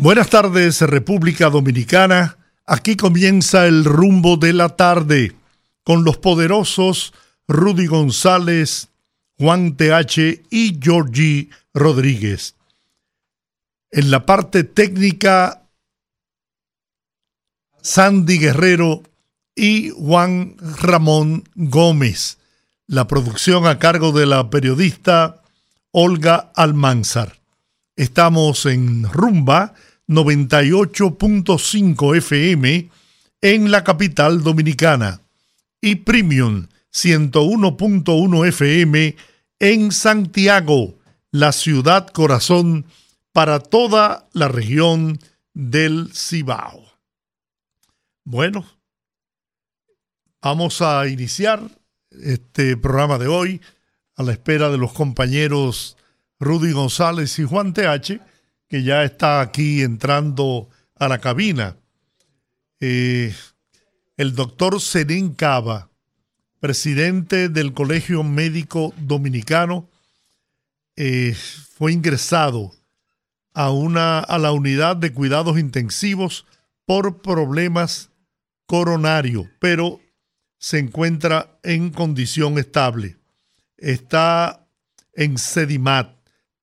Buenas tardes, República Dominicana. Aquí comienza el rumbo de la tarde con los poderosos Rudy González, Juan TH y Georgie Rodríguez. En la parte técnica, Sandy Guerrero y Juan Ramón Gómez. La producción a cargo de la periodista Olga Almanzar. Estamos en Rumba 98.5 FM en la capital dominicana y Premium 101.1 FM en Santiago, la ciudad corazón para toda la región del Cibao. Bueno, vamos a iniciar este programa de hoy a la espera de los compañeros Rudy González y Juan TH que ya está aquí entrando a la cabina. Eh, el doctor Serín Cava, presidente del Colegio Médico Dominicano, eh, fue ingresado a, una, a la unidad de cuidados intensivos por problemas coronarios, pero se encuentra en condición estable. Está en Sedimat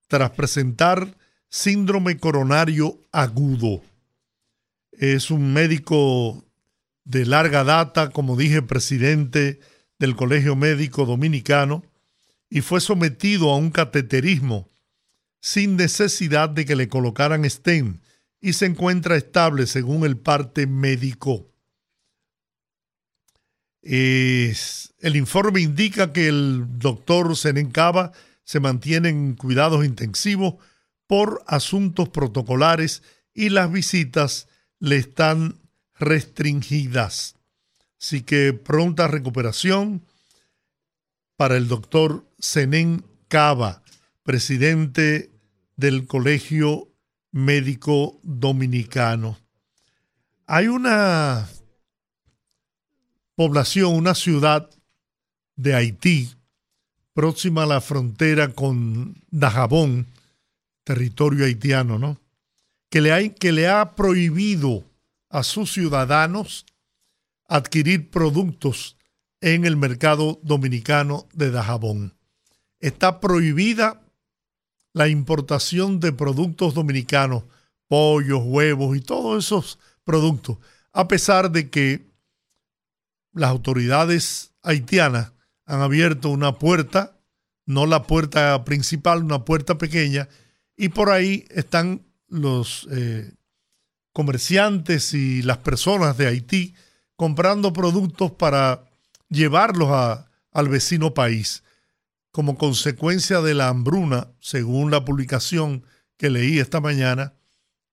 tras presentar síndrome coronario agudo. Es un médico de larga data, como dije, presidente del Colegio Médico Dominicano, y fue sometido a un cateterismo sin necesidad de que le colocaran stent y se encuentra estable según el parte médico. el informe indica que el doctor Senencaba se mantiene en cuidados intensivos por asuntos protocolares y las visitas le están restringidas. Así que pronta recuperación para el doctor Zenén Cava, presidente del Colegio Médico Dominicano. Hay una población, una ciudad de Haití, próxima a la frontera con Dajabón, territorio haitiano, ¿no? Que le, ha, que le ha prohibido a sus ciudadanos adquirir productos en el mercado dominicano de Dajabón. Está prohibida la importación de productos dominicanos, pollos, huevos y todos esos productos, a pesar de que las autoridades haitianas han abierto una puerta, no la puerta principal, una puerta pequeña, y por ahí están los eh, comerciantes y las personas de Haití comprando productos para llevarlos al vecino país. Como consecuencia de la hambruna, según la publicación que leí esta mañana,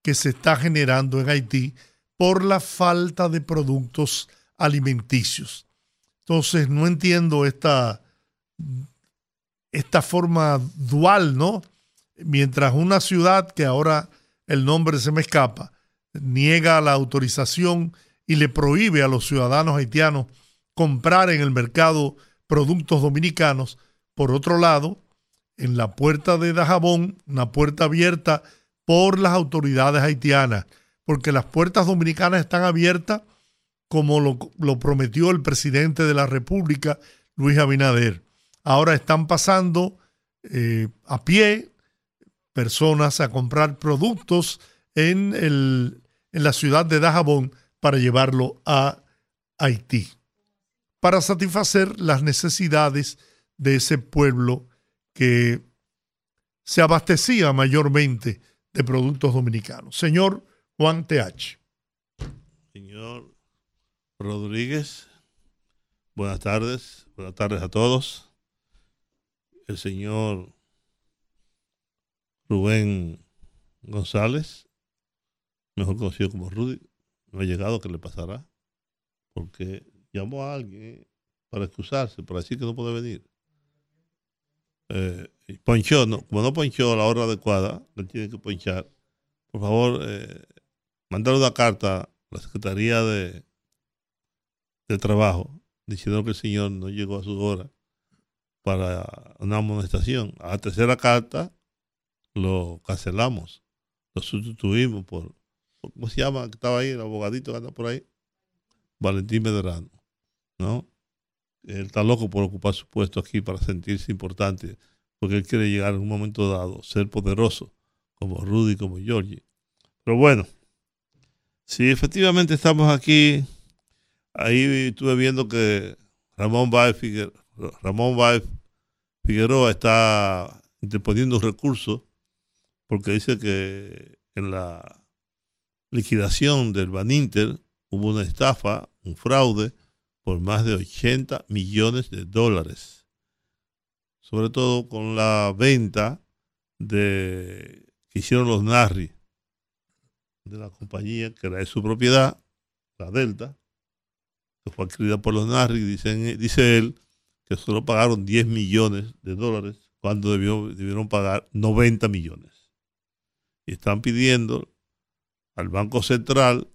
que se está generando en Haití por la falta de productos alimenticios. Entonces, no entiendo esta, esta forma dual, ¿no? Mientras una ciudad, que ahora el nombre se me escapa, niega la autorización y le prohíbe a los ciudadanos haitianos comprar en el mercado productos dominicanos, por otro lado, en la puerta de Dajabón, una puerta abierta por las autoridades haitianas, porque las puertas dominicanas están abiertas como lo, prometió el presidente de la República, Luis Abinader. Ahora están pasando eh, a pie personas a comprar productos en, el, en la ciudad de Dajabón para llevarlo a Haití, para satisfacer las necesidades de ese pueblo que se abastecía mayormente de productos dominicanos. Señor Juan TH. Señor Rodríguez, buenas tardes, buenas tardes a todos. El señor Rubén González, mejor conocido como Rudy, no ha llegado, ¿qué le pasará? Porque llamó a alguien para excusarse, para decir que no puede venir. Eh, ponchó, no, como no ponchó a la hora adecuada, le tiene que ponchar. Por favor, eh, mandar una carta a la Secretaría de, de Trabajo diciendo que el señor no llegó a su hora para una amonestación. A la tercera carta lo cancelamos, lo sustituimos por, ¿cómo se llama? Estaba ahí, el abogadito que anda por ahí, Valentín Medrano, ¿no? Él está loco por ocupar su puesto aquí para sentirse importante, porque él quiere llegar en un momento dado, ser poderoso, como Rudy, como Georgie. Pero bueno, si efectivamente estamos aquí, ahí estuve viendo que Ramón Baez Figueroa, Ramón Figueroa está interponiendo un recurso porque dice que en la liquidación del Baninter hubo una estafa, un fraude por más de 80 millones de dólares. Sobre todo con la venta que hicieron los Narri de la compañía que era de su propiedad, la Delta, que fue adquirida por los Narri, dice él que solo pagaron 10 millones de dólares cuando debieron pagar 90 millones. Y están pidiendo al Banco Central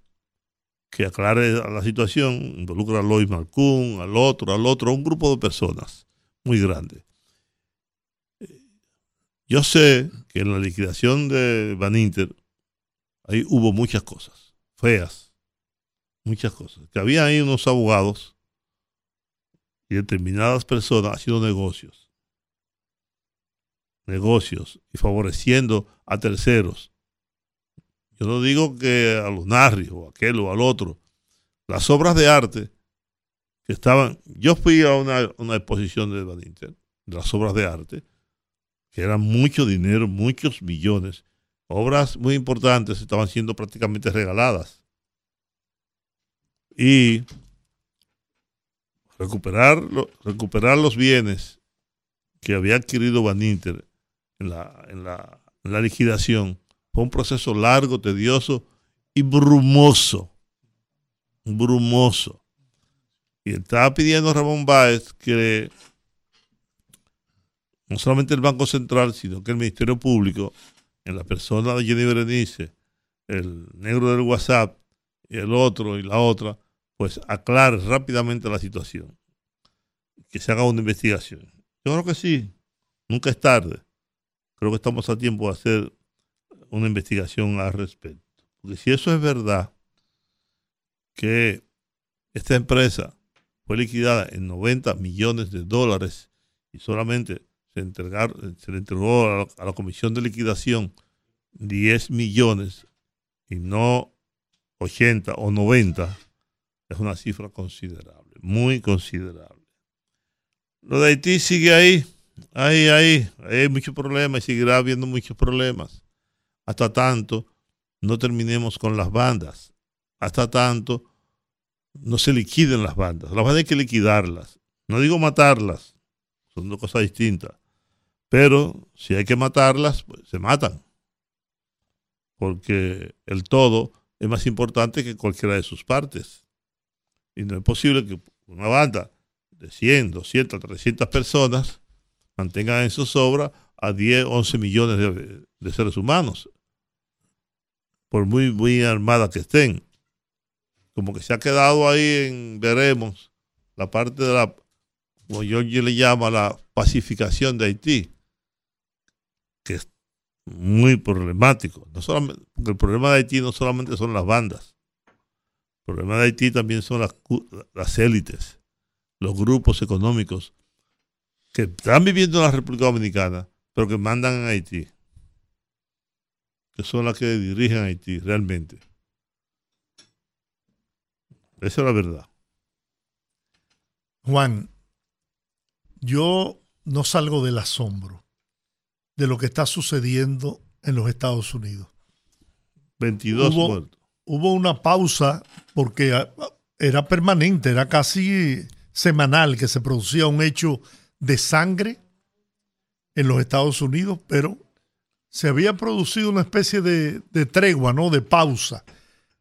que aclare la situación, involucra a Lois Malcún, al otro, al otro, un grupo de personas muy grande. Yo sé que en la liquidación de Van Inter ahí hubo muchas cosas feas, muchas cosas. Que había ahí unos abogados y determinadas personas haciendo negocios. Negocios y favoreciendo a terceros yo no digo que a los narrios o aquel o al otro. Las obras de arte que estaban. Yo fui a una, exposición de Van de las obras de arte, que eran mucho dinero, muchos millones. Obras muy importantes estaban siendo prácticamente regaladas. Y recuperar, recuperar los bienes que había adquirido Van Inter en la, en la, en la liquidación fue un proceso largo, tedioso y brumoso. Brumoso. Y estaba pidiendo Ramón Báez que no solamente el Banco Central, sino que el Ministerio Público, en la persona de Jenny Berenice, el negro del WhatsApp y el otro y la otra, pues aclare rápidamente la situación. Que se haga una investigación. Yo creo que sí, nunca es tarde. Creo que estamos a tiempo de hacer una investigación al respecto. Porque si eso es verdad, que esta empresa fue liquidada en 90 millones de dólares y solamente se, se le entregó a la, a la comisión de liquidación 10 millones y no 80 o 90, es una cifra considerable, muy considerable. Lo de Haití sigue ahí, ahí, ahí, hay muchos problemas y seguirá habiendo muchos problemas hasta tanto no terminemos con las bandas, hasta tanto no se liquiden las bandas. Las bandas hay que liquidarlas. No digo matarlas, son dos cosas distintas. Pero si hay que matarlas, pues se matan. Porque el todo es más importante que cualquiera de sus partes. Y no es posible que una banda de 100, 200, 300 personas mantengan en sus obras a 10, 11 millones de, seres humanos por muy, muy armadas que estén. Como que se ha quedado ahí en, veremos, la parte de la, como yo le llama, la pacificación de Haití, que es muy problemático. No solamente, el problema de Haití no solamente son las bandas, el problema de Haití también son las, las élites, los grupos económicos que están viviendo en la República Dominicana, pero que mandan en Haití que son las que dirigen Haití realmente. Esa es la verdad. Juan, yo no salgo del asombro de lo que está sucediendo en los Estados Unidos. 22 hubo, muertos. Hubo una pausa porque ah, era permanente, era casi semanal que se producía un hecho de sangre en los Estados Unidos, pero se había producido una especie de, tregua, ¿no? De pausa.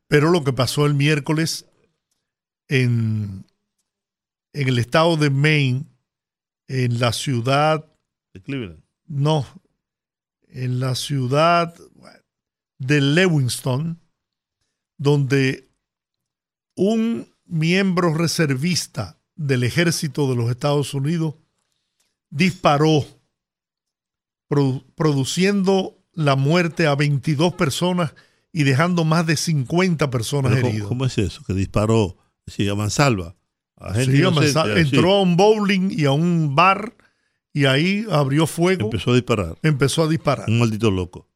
Pero lo que pasó el miércoles en, en el estado de Maine, en la ciudad, De Cleveland. no, en la ciudad de Lewiston, donde un miembro reservista del ejército de los Estados Unidos disparó, produ- produciendo la muerte a 22 personas y dejando más de 50 personas Pero ¿cómo, heridas. cómo es eso? Que disparó, a mansalva. Gente Sí, entró a un bowling y a un bar y ahí abrió fuego, Empezó a disparar. empezó a disparar. Un maldito loco.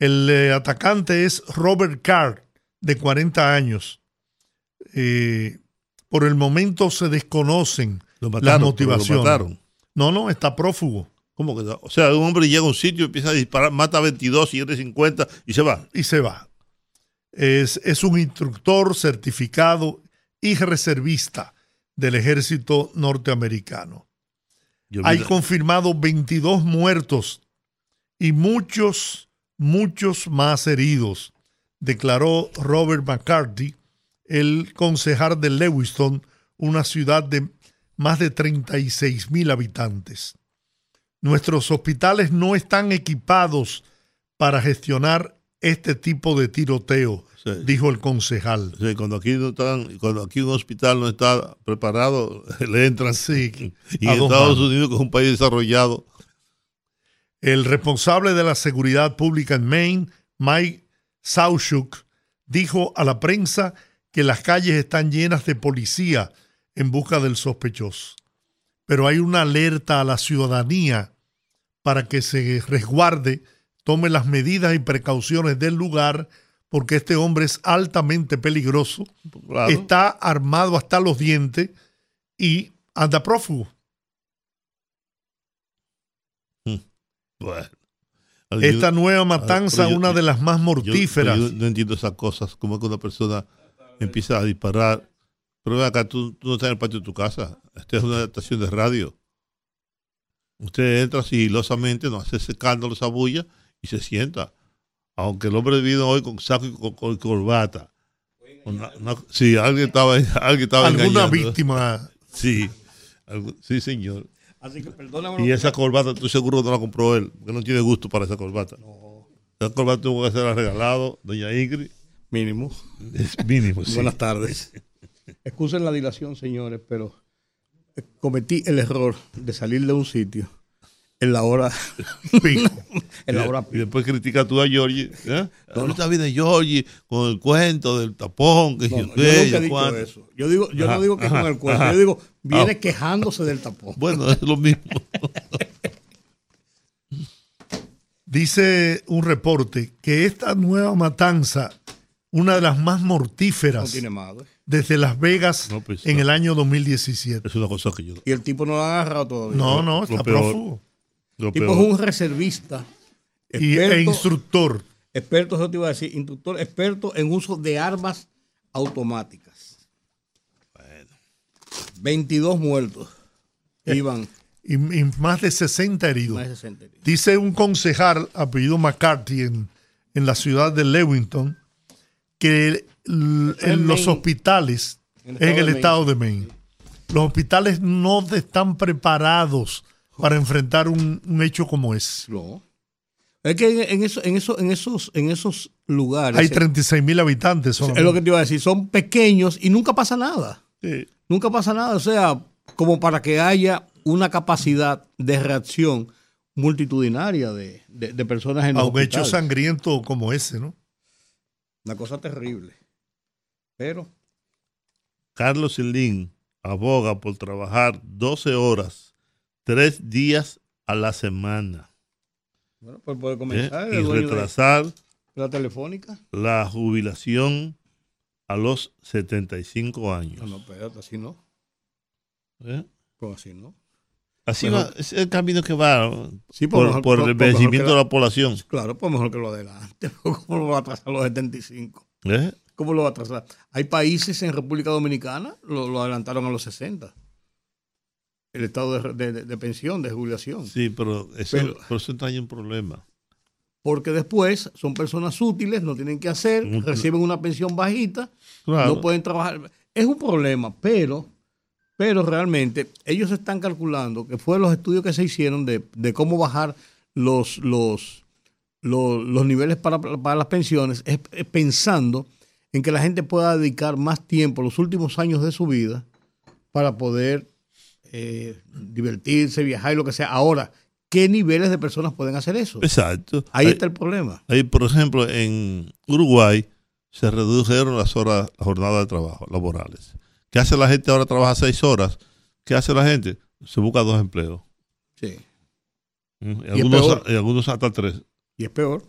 El eh, atacante es Robert Carr, de 40 años. Eh, por el momento se desconocen Lo las mataron. pero motivaciones. No, no, está prófugo ¿Cómo que? O sea, un hombre llega a un sitio, empieza a disparar, mata a 22, hiere 50 y se va. y se va. Es, es un instructor certificado y reservista del ejército norteamericano. Hay la- confirmado 22 muertos y muchos, muchos más heridos, declaró Robert McCarthy, el concejal de Lewiston, una ciudad de más de 36 mil habitantes. Nuestros hospitales no están equipados para gestionar este tipo de tiroteo, Sí. dijo el concejal. Cuando aquí no están, cuando aquí un hospital no está preparado, le entran. Sí, Y en Estados manos. Unidos, que es un país desarrollado, El responsable de la seguridad pública en Maine, Mike Sauchuk, dijo a la prensa que las calles están llenas de policía en busca del sospechoso. Pero hay una alerta a la ciudadanía para que se resguarde, tome las medidas y precauciones del lugar, porque este hombre es altamente peligroso, claro. está armado hasta los dientes y anda prófugo. Bueno. Esta nueva matanza, yo- una de las más Yo- mortíferas. Yo, no entiendo esas cosas, como que una persona empieza a disparar. Pero ven acá, tú, tú no estás en el patio de tu casa. Esta es una estación de radio. Usted entra sigilosamente, no hace ese escándalo, esa bulla y se sienta. Aunque el hombre vino hoy con saco y con, con corbata. Una- una- sí, alguien estaba, alguien estaba alguna engañando. víctima. Sí, algo- sí, señor. Así que perdóname. Y esa corbata, estoy seguro que no la compró él, porque no tiene gusto para esa corbata. Esa corbata tuvo que ser regalado, doña Ingrid. Mínimo. Es mínimo, sí. Buenas tardes. Excusen la dilación, señores, pero cometí el error de salir de un sitio en la hora pico. en la hora Y pico. después critica tú a Georgie. ¿eh? Ahorita viene Georgie con el cuento del tapón. Que No, yo no, yo nunca cuánto. eso. Yo digo, yo Ajá, no digo que ajá, con el cuento, ajá. yo digo, viene Ah. quejándose del tapón. Bueno, es lo mismo. Dice un reporte que esta nueva matanza, una de las más No mortíferas tiene madre. Desde Las Vegas No, pues, en no. el año 2017. es una cosa que yo. Y el tipo no lo ha agarrado todavía. No, no, está peor. prófugo. El tipo peor. es un reservista. Y, e instructor. experto, eso te iba a decir, instructor, experto en uso de armas automáticas. 22 muertos. Iban Y, y más de 60 heridos. más de 60 heridos. Dice un concejal, apellido McCarthy, en, en la ciudad de Lewington, que en los Maine. hospitales, En el estado el de estado de Maine, los hospitales no están preparados para enfrentar un, un hecho como ese. No. Es que en, eso, en, eso, en, esos, en esos lugares. Hay eh, 36 mil habitantes. es lo solamente. que te iba a decir, son pequeños y nunca pasa nada. Sí. Nunca pasa nada. O sea, como para que haya una capacidad de reacción multitudinaria de, de- de personas en a un hecho hospitales. sangriento como ese, ¿no? Una cosa terrible. Pero Carlos Silín aboga por trabajar 12 horas, 3 días a la semana. bueno, pues puede ¿eh? comenzar el Y dueño de retrasar la telefónica. la jubilación a los 75 años. No, no, espérate, así no. ¿eh? Pues así no. Así Mejor- va, es el camino que va. Sí, pues por, mejor- por pues- el pues envejecimiento de la- la población. Claro, pues mejor que lo adelante. ¿Cómo lo va a atrasar a los 75? ¿eh? ¿Cómo lo va a atrasar? Hay países en República Dominicana, lo, lo adelantaron a los 60. El estado de, de- de pensión, de jubilación. Sí, pero eso, Pero- por eso trae un problema. porque después son personas útiles, no tienen que hacer, reciben una pensión bajita, Claro. no pueden trabajar. Es un problema, pero, pero realmente ellos están calculando que fue los estudios que se hicieron de, de cómo bajar los, los, los, los niveles para, para las pensiones, es, es pensando en que la gente pueda dedicar más tiempo los últimos años de su vida para poder eh, divertirse, viajar y lo que sea. Ahora, ¿qué niveles de personas pueden hacer eso? Exacto. Ahí Hay- está el problema. Ahí, por ejemplo, en Uruguay se redujeron las horas, la jornada de trabajo laborales. ¿Qué hace la gente ahora? Trabaja seis horas. ¿Qué hace la gente? Se busca dos empleos. Sí. Mm, algunos, y algunos hasta tres. Y es peor,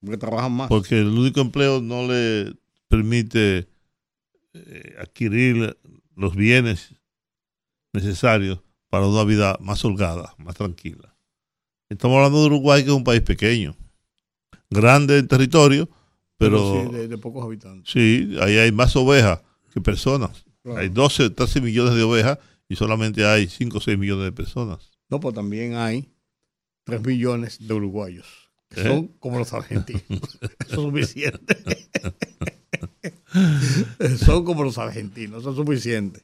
porque trabajan más. Porque el único empleo no le permite eh, adquirir los bienes necesarios para una vida más holgada, más tranquila. Estamos hablando de Uruguay, que es un país pequeño, grande en territorio, pero, sí, de, de pocos habitantes. sí, ahí hay más ovejas que personas. Claro. Hay 12, 13 millones de ovejas y solamente hay 5 o 6 millones de personas. No, pues también hay 3 millones de uruguayos, que ¿Eh? son como los argentinos. Eso es suficiente. son como los argentinos, eso es suficiente.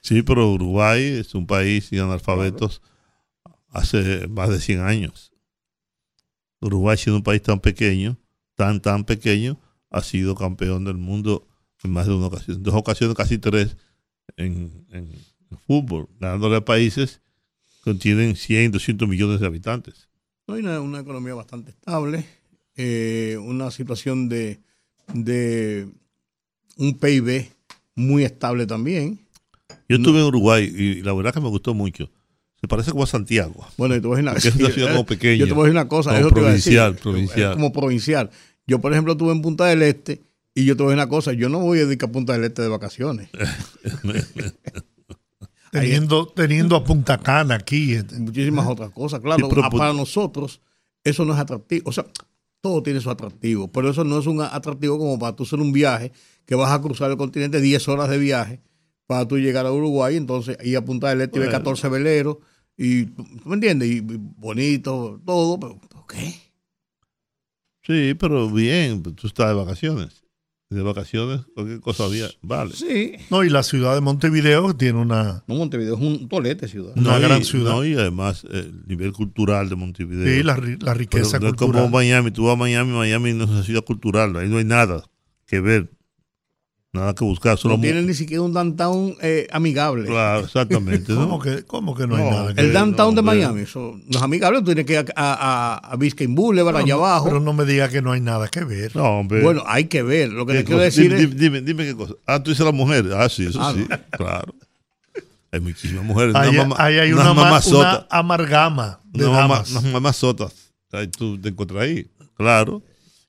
Sí, pero Uruguay es un país sin analfabetos hace más de 100 años. Uruguay, siendo un país tan pequeño, tan, tan pequeño, ha sido campeón del mundo en más de una ocasión, dos ocasiones, casi tres, en, fútbol, ganándole a países que tienen 100, 200 millones de habitantes. Hay una, una economía bastante estable, eh, una situación de, de un PIB muy estable también. Yo estuve en Uruguay y la verdad que me gustó mucho. Se parece como a Santiago. Bueno, y te voy a decir una, es una ciudad como pequeña, Yo te voy a decir una cosa, como eso te iba a decir. provincial, provincial. Como provincial. Yo, por ejemplo, estuve en Punta del Este y yo te voy a decir una cosa, yo no voy a dedicar a Punta del Este de vacaciones. Teniendo, teniendo a Punta Cana aquí. eh, muchísimas otras cosas. Claro, Sí, pero- para nosotros eso no es atractivo. O sea, todo tiene su atractivo, pero eso no es un atractivo como para tú hacer un viaje que vas a cruzar el continente 10 horas de viaje para tú llegar a Uruguay, entonces ir a Punta del Este y Bueno. 14 veleros y ¿tú me entiendes? Y, y bonito, todo, pero ¿por qué? Sí, pero bien, tú estás de vacaciones. De vacaciones, cualquier cosa había, vale. Sí. No, y la ciudad de Montevideo tiene una, No, Montevideo es un tolete ciudad. Una y- gran ciudad. no, y además el nivel cultural de Montevideo. sí, la, la Pero riqueza no es cultural. como Miami, tú vas a Miami, Miami no es una ciudad cultural, ahí no hay nada que ver, nada que buscar, solo No mu- tiene ni siquiera un downtown eh, amigable. Claro, exactamente, ¿no? ¿Cómo, que, ¿Cómo que no hay No, nada? que El downtown de no, pero- Miami, eso no es amigable, tú tienes que ir a, a, a- a Biscayne Boulevard, allá abajo. Pero no me diga que no hay nada que ver. No, hombre. Bueno, hay que ver. Lo que ¿Qué te quiero decir dime, es. dime, dime, qué cosa. Ah, tú dices la mujer. Ah, sí, eso Ah, sí, claro. Hay muchísimas mujeres. Ahí, una mama- ahí hay una, ma- mamazotas. una amargama de Una damas. unas mamazotas. Ahí tú te encuentras ahí, claro.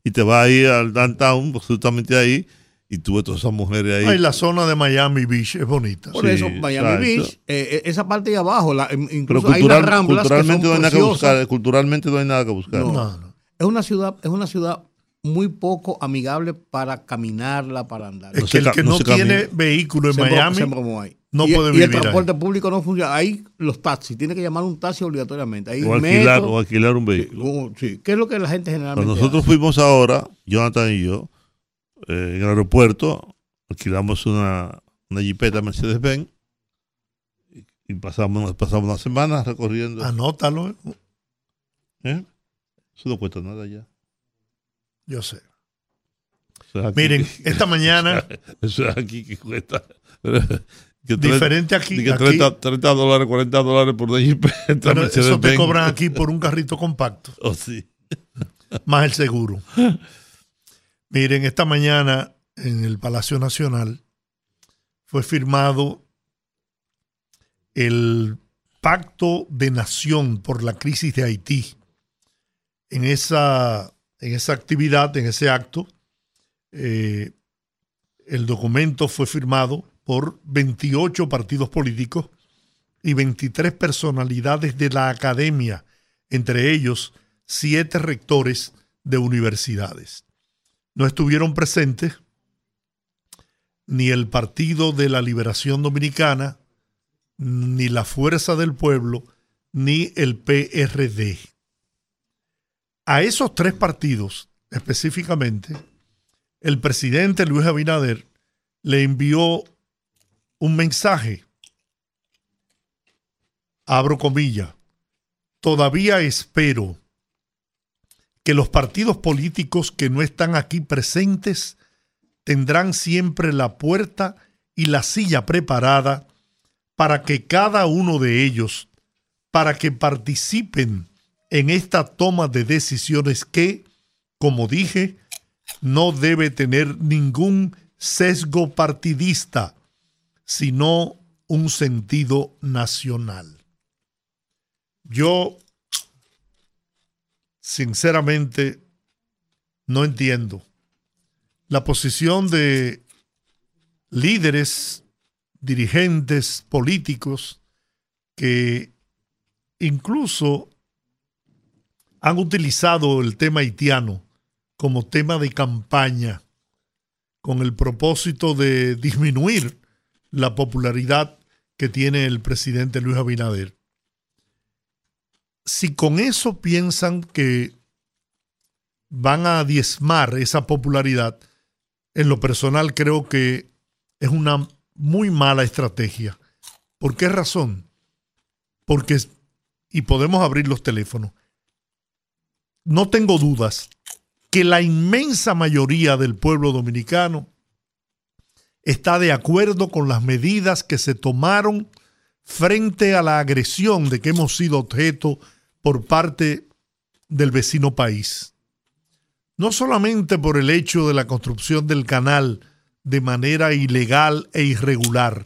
Y te vas ahí al downtown, justamente ahí, y tú ves todas esas mujeres ahí. Ay, la zona de Miami Beach es bonita. Por Sí, eso, Miami exacto. Beach, eh, eh, esa parte de abajo, la, Pero incluso hay unas ramblas que son culturalmente no hay nada que buscar. Culturalmente no hay nada que buscar. No, no. Es una ciudad, es una ciudad muy poco amigable para caminarla, para andar. Es No que el que no tiene vehículo en Se Miami se no y, puede y vivir el ahí. transporte público no funciona. Ahí los taxis, tiene que llamar un taxi obligatoriamente. Ahí O alquilar, metro, o alquilar un vehículo. sí. ¿Qué es lo que la gente generalmente nosotros hace? fuimos ahora, Jonathan y yo, eh, en el aeropuerto, alquilamos una, una jipeta Mercedes-Benz y, y pasamos, pasamos una semana recorriendo. Anótalo, ¿eh? Eso no cuesta nada ya. yo sé. Eso es aquí Miren, que- esta mañana, Eso es aquí que cuesta. Que diferente aquí. que aquí 30, 30 dólares, 40 dólares por una jipeta pero eso te cobran aquí por un carrito compacto, Oh, sí. más el seguro. Miren, esta mañana en el Palacio Nacional fue firmado el Pacto de Nación por la crisis de Haití. En esa, en esa actividad, en ese acto, eh, el documento fue firmado por 28 partidos políticos y 23 personalidades de la academia, entre ellos siete rectores de universidades. No estuvieron presentes ni el Partido de la Liberación Dominicana, ni la Fuerza del Pueblo, ni el PRD. a esos tres partidos específicamente, el presidente Luis Abinader le envió un mensaje, abro comillas, todavía espero que los partidos políticos que no están aquí presentes tendrán siempre la puerta y la silla preparada para que cada uno de ellos, para que participen en esta toma de decisiones que, como dije, no debe tener ningún sesgo partidista, sino un sentido nacional. Yo, sinceramente, no entiendo la posición de líderes, dirigentes políticos que incluso han utilizado el tema haitiano como tema de campaña con el propósito de disminuir la popularidad que tiene el presidente Luis Abinader. Si con eso piensan que van a diezmar esa popularidad, en lo personal creo que es una muy mala estrategia. ¿Por qué razón? Porque, y podemos abrir los teléfonos, no tengo dudas que la inmensa mayoría del pueblo dominicano está de acuerdo con las medidas que se tomaron frente a la agresión de que hemos sido objeto por parte del vecino país. No solamente por el hecho de la construcción del canal de manera ilegal e irregular,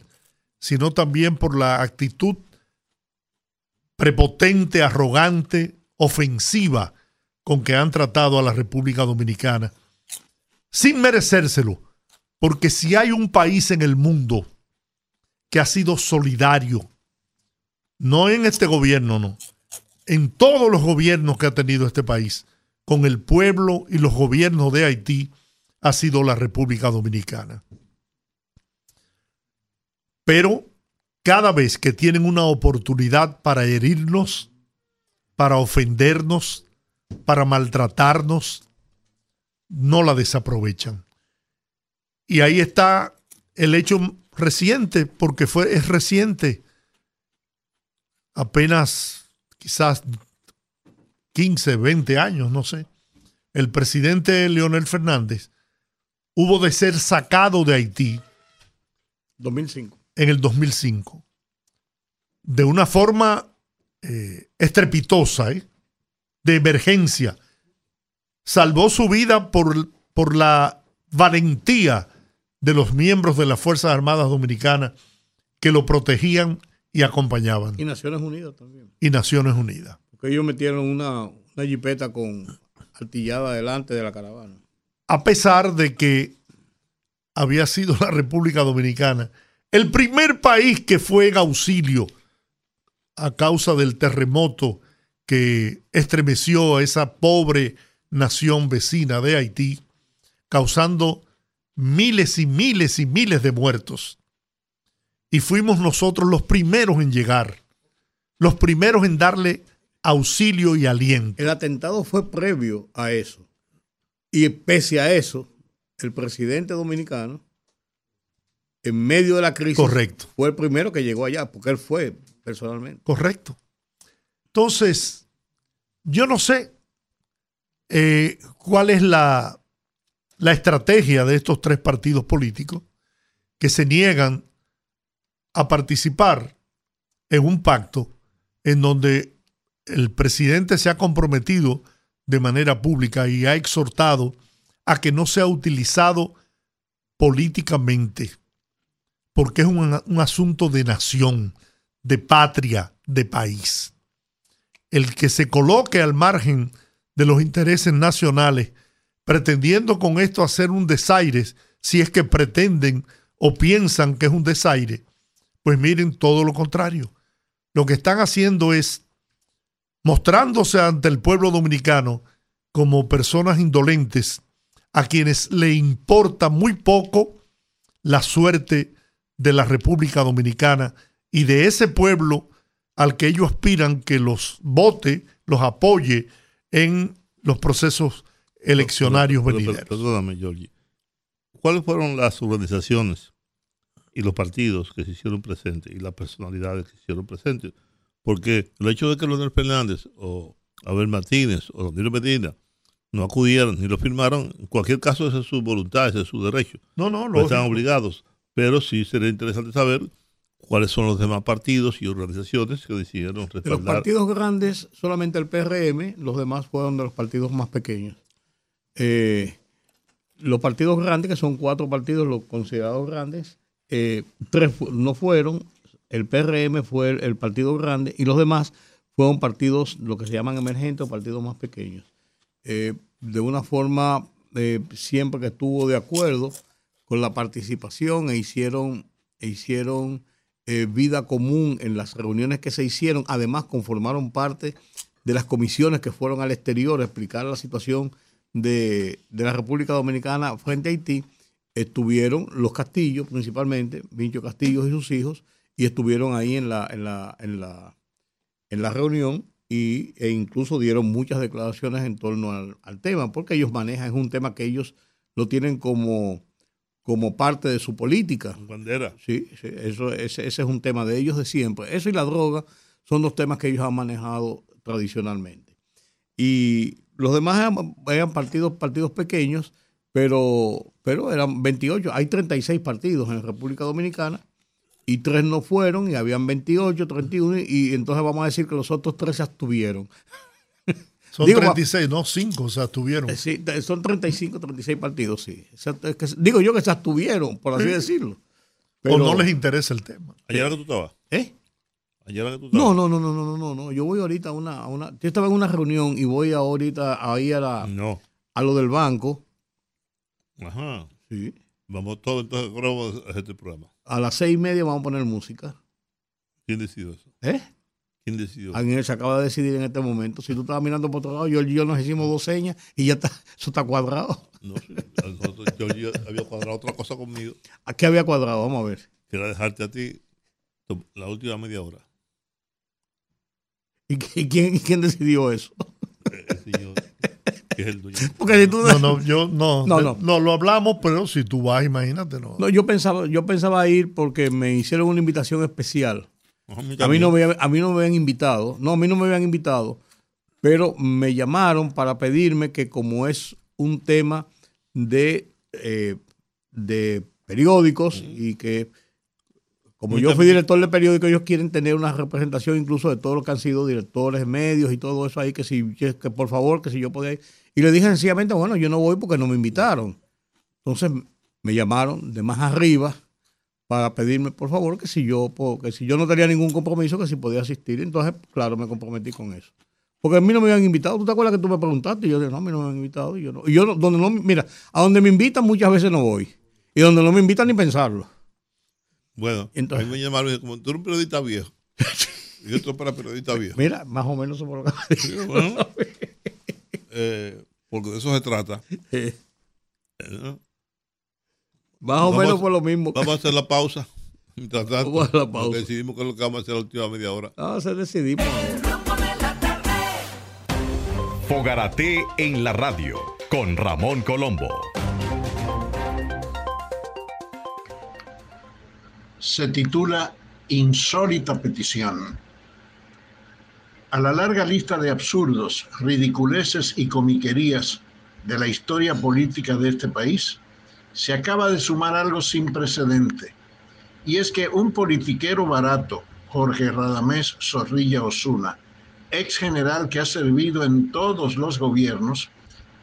sino también por la actitud prepotente, arrogante, ofensiva con que han tratado a la República Dominicana, sin merecérselo, porque si hay un país en el mundo que ha sido solidario, no en este gobierno, no, en todos los gobiernos que ha tenido este país, con el pueblo y los gobiernos de Haití, ha sido la República Dominicana. Pero cada vez que tienen una oportunidad para herirnos, para ofendernos, para maltratarnos, no la desaprovechan. Y ahí está el hecho reciente, porque fue, es reciente, apenas quizás 15, 20 años, no sé. El presidente Leonel Fernández hubo de ser sacado de Haití 2005. en el 2005 de una forma eh, estrepitosa, ¿eh? de emergencia. Salvó su vida por, por la valentía de los miembros de las Fuerzas Armadas Dominicanas que lo protegían y acompañaban. Y Naciones Unidas también. Y Naciones Unidas. Porque ellos metieron una, una jipeta con artillada delante de la caravana. A pesar de que había sido la República Dominicana el primer país que fue en auxilio a causa del terremoto que estremeció a esa pobre nación vecina de Haití, causando miles y miles y miles de muertos. Y fuimos nosotros los primeros en llegar, los primeros en darle auxilio y aliento. El atentado fue previo a eso. Y pese a eso, el presidente dominicano, en medio de la crisis, Correcto. fue el primero que llegó allá, porque él fue personalmente. Correcto. Entonces, yo no sé eh, cuál es la, la estrategia de estos tres partidos políticos que se niegan a participar en un pacto en donde el presidente se ha comprometido de manera pública y ha exhortado a que no sea utilizado políticamente, porque es un, un asunto de nación, de patria, de país. El que se coloque al margen de los intereses nacionales, pretendiendo con esto hacer un desaire, si es que pretenden o piensan que es un desaire, pues miren todo lo contrario. Lo que están haciendo es mostrándose ante el pueblo dominicano como personas indolentes a quienes le importa muy poco la suerte de la República Dominicana y de ese pueblo al que ellos aspiran que los vote, los apoye en los procesos eleccionarios Pero- pero- venideros. Perdóname, Giorgi. ¿Cuáles fueron las organizaciones y los partidos que se hicieron presentes y las personalidades que se hicieron presentes? Porque el hecho de que Leonel Fernández o Abel Martínez o Danilo Medina no acudieron ni lo firmaron, en cualquier caso esa es su voluntad, ese es su derecho. No, no, No están obligados. Pero sí sería interesante saber cuáles son los demás partidos y organizaciones que decidieron De los respaldar. partidos grandes, solamente el PRM, los demás fueron de los partidos más pequeños. Eh, los partidos grandes, que son cuatro partidos los considerados grandes, eh, tres no fueron, el PRM fue el, el partido grande y los demás fueron partidos, lo que se llaman emergentes o partidos más pequeños. Eh, de una forma, eh, siempre que estuvo de acuerdo con la participación e hicieron, e hicieron eh, vida común en las reuniones que se hicieron. Además, conformaron parte de las comisiones que fueron al exterior a explicar la situación de, de la República Dominicana frente a Haití. Estuvieron los Castillos, principalmente, Vincho Castillo y sus hijos, y estuvieron ahí en la, en la, en la, en la reunión y, e incluso dieron muchas declaraciones en torno al, al tema, porque ellos manejan, es un tema que ellos lo tienen como, como parte de su política. Bandera. Sí, sí, eso, ese, ese es un tema de ellos de siempre. Eso y la droga son dos temas que ellos han manejado tradicionalmente. Y los demás eran partidos, partidos pequeños, pero, pero eran 28. Hay 36 partidos en República Dominicana y tres no fueron y habían 28, 31 y entonces vamos a decir que los otros tres se abstuvieron. Son Digo, 36, no 5, o sea, estuvieron. Eh, sí, son 35, 36 partidos, sí. Es que- digo yo que se abstuvieron, por así decirlo. o no les interesa el tema. Ayer era que tú estabas. ¿Eh? Ayer era que tú estabas. No, no, no, no, no, no, no, no. Yo voy ahorita a una, a una. Yo estaba en una reunión y voy ahorita ahí a, la, No. a lo del banco. Ajá. Sí. Vamos todos entonces vamos a este programa. A las seis y media vamos a poner música. ¿Quién decidió eso? ¿Eh? ¿Quién decidió? Alguien se acaba de decidir en este momento. Si tú estabas mirando por otro lado, yo y yo nos hicimos dos señas y ya está, eso está cuadrado. No, sí. A nosotros- yo, yo había cuadrado otra cosa conmigo, Aquí había cuadrado, vamos a ver. que era dejarte a ti la última media hora. ¿Y, qui- y quién, quién decidió eso? Eh, El señor, que es el dueño. Porque si tú. No, no, yo no, No, no, no. lo hablamos, pero si tú vas, imagínate, no. No, yo pensaba, yo pensaba ir porque me hicieron una invitación especial. A mí, no me, a mí no me habían invitado, no, a mí no me habían invitado, pero me llamaron para pedirme que como es un tema de, eh, de periódicos y que como Muy yo fui director de periódicos, ellos quieren tener una representación incluso de todos los que han sido directores de medios y todo eso ahí, que si que por favor, que si yo podía ir. Y le dije sencillamente, bueno, yo no voy porque no me invitaron. Entonces me llamaron de más arriba para pedirme, por favor, que si yo que si yo no tenía ningún compromiso, que si podía asistir. Entonces, claro, me comprometí con eso. Porque a mí no me habían invitado. ¿Tú te acuerdas que tú me preguntaste? Y yo dije, no, a mí no me han invitado. Y yo no. Y yo no- donde no, mira, a donde me invitan muchas veces no voy. Y donde no me invitan ni pensarlo. Bueno, Entonces- a mí me llamaron como tú eres un periodista viejo. y es para periodistas viejos. Mira, más o menos somos lo que bueno, eh, porque de eso se trata. Eh, Eh, Más o menos fue lo mismo. Vamos a hacer la pausa. Mientras tanto, Vamos a la pausa. decidimos que es lo que vamos a hacer la última media hora. Ah, se decidimos. Fogarate en la radio con Ramón Colombo. se titula Insólita petición. A la larga lista de absurdos, ridiculeces y comiquerías de la historia política de este país, se acaba de sumar algo sin precedente. Y es que un politiquero barato, Jorge Radamés Zorrilla Osuna, ex general que ha servido en todos los gobiernos,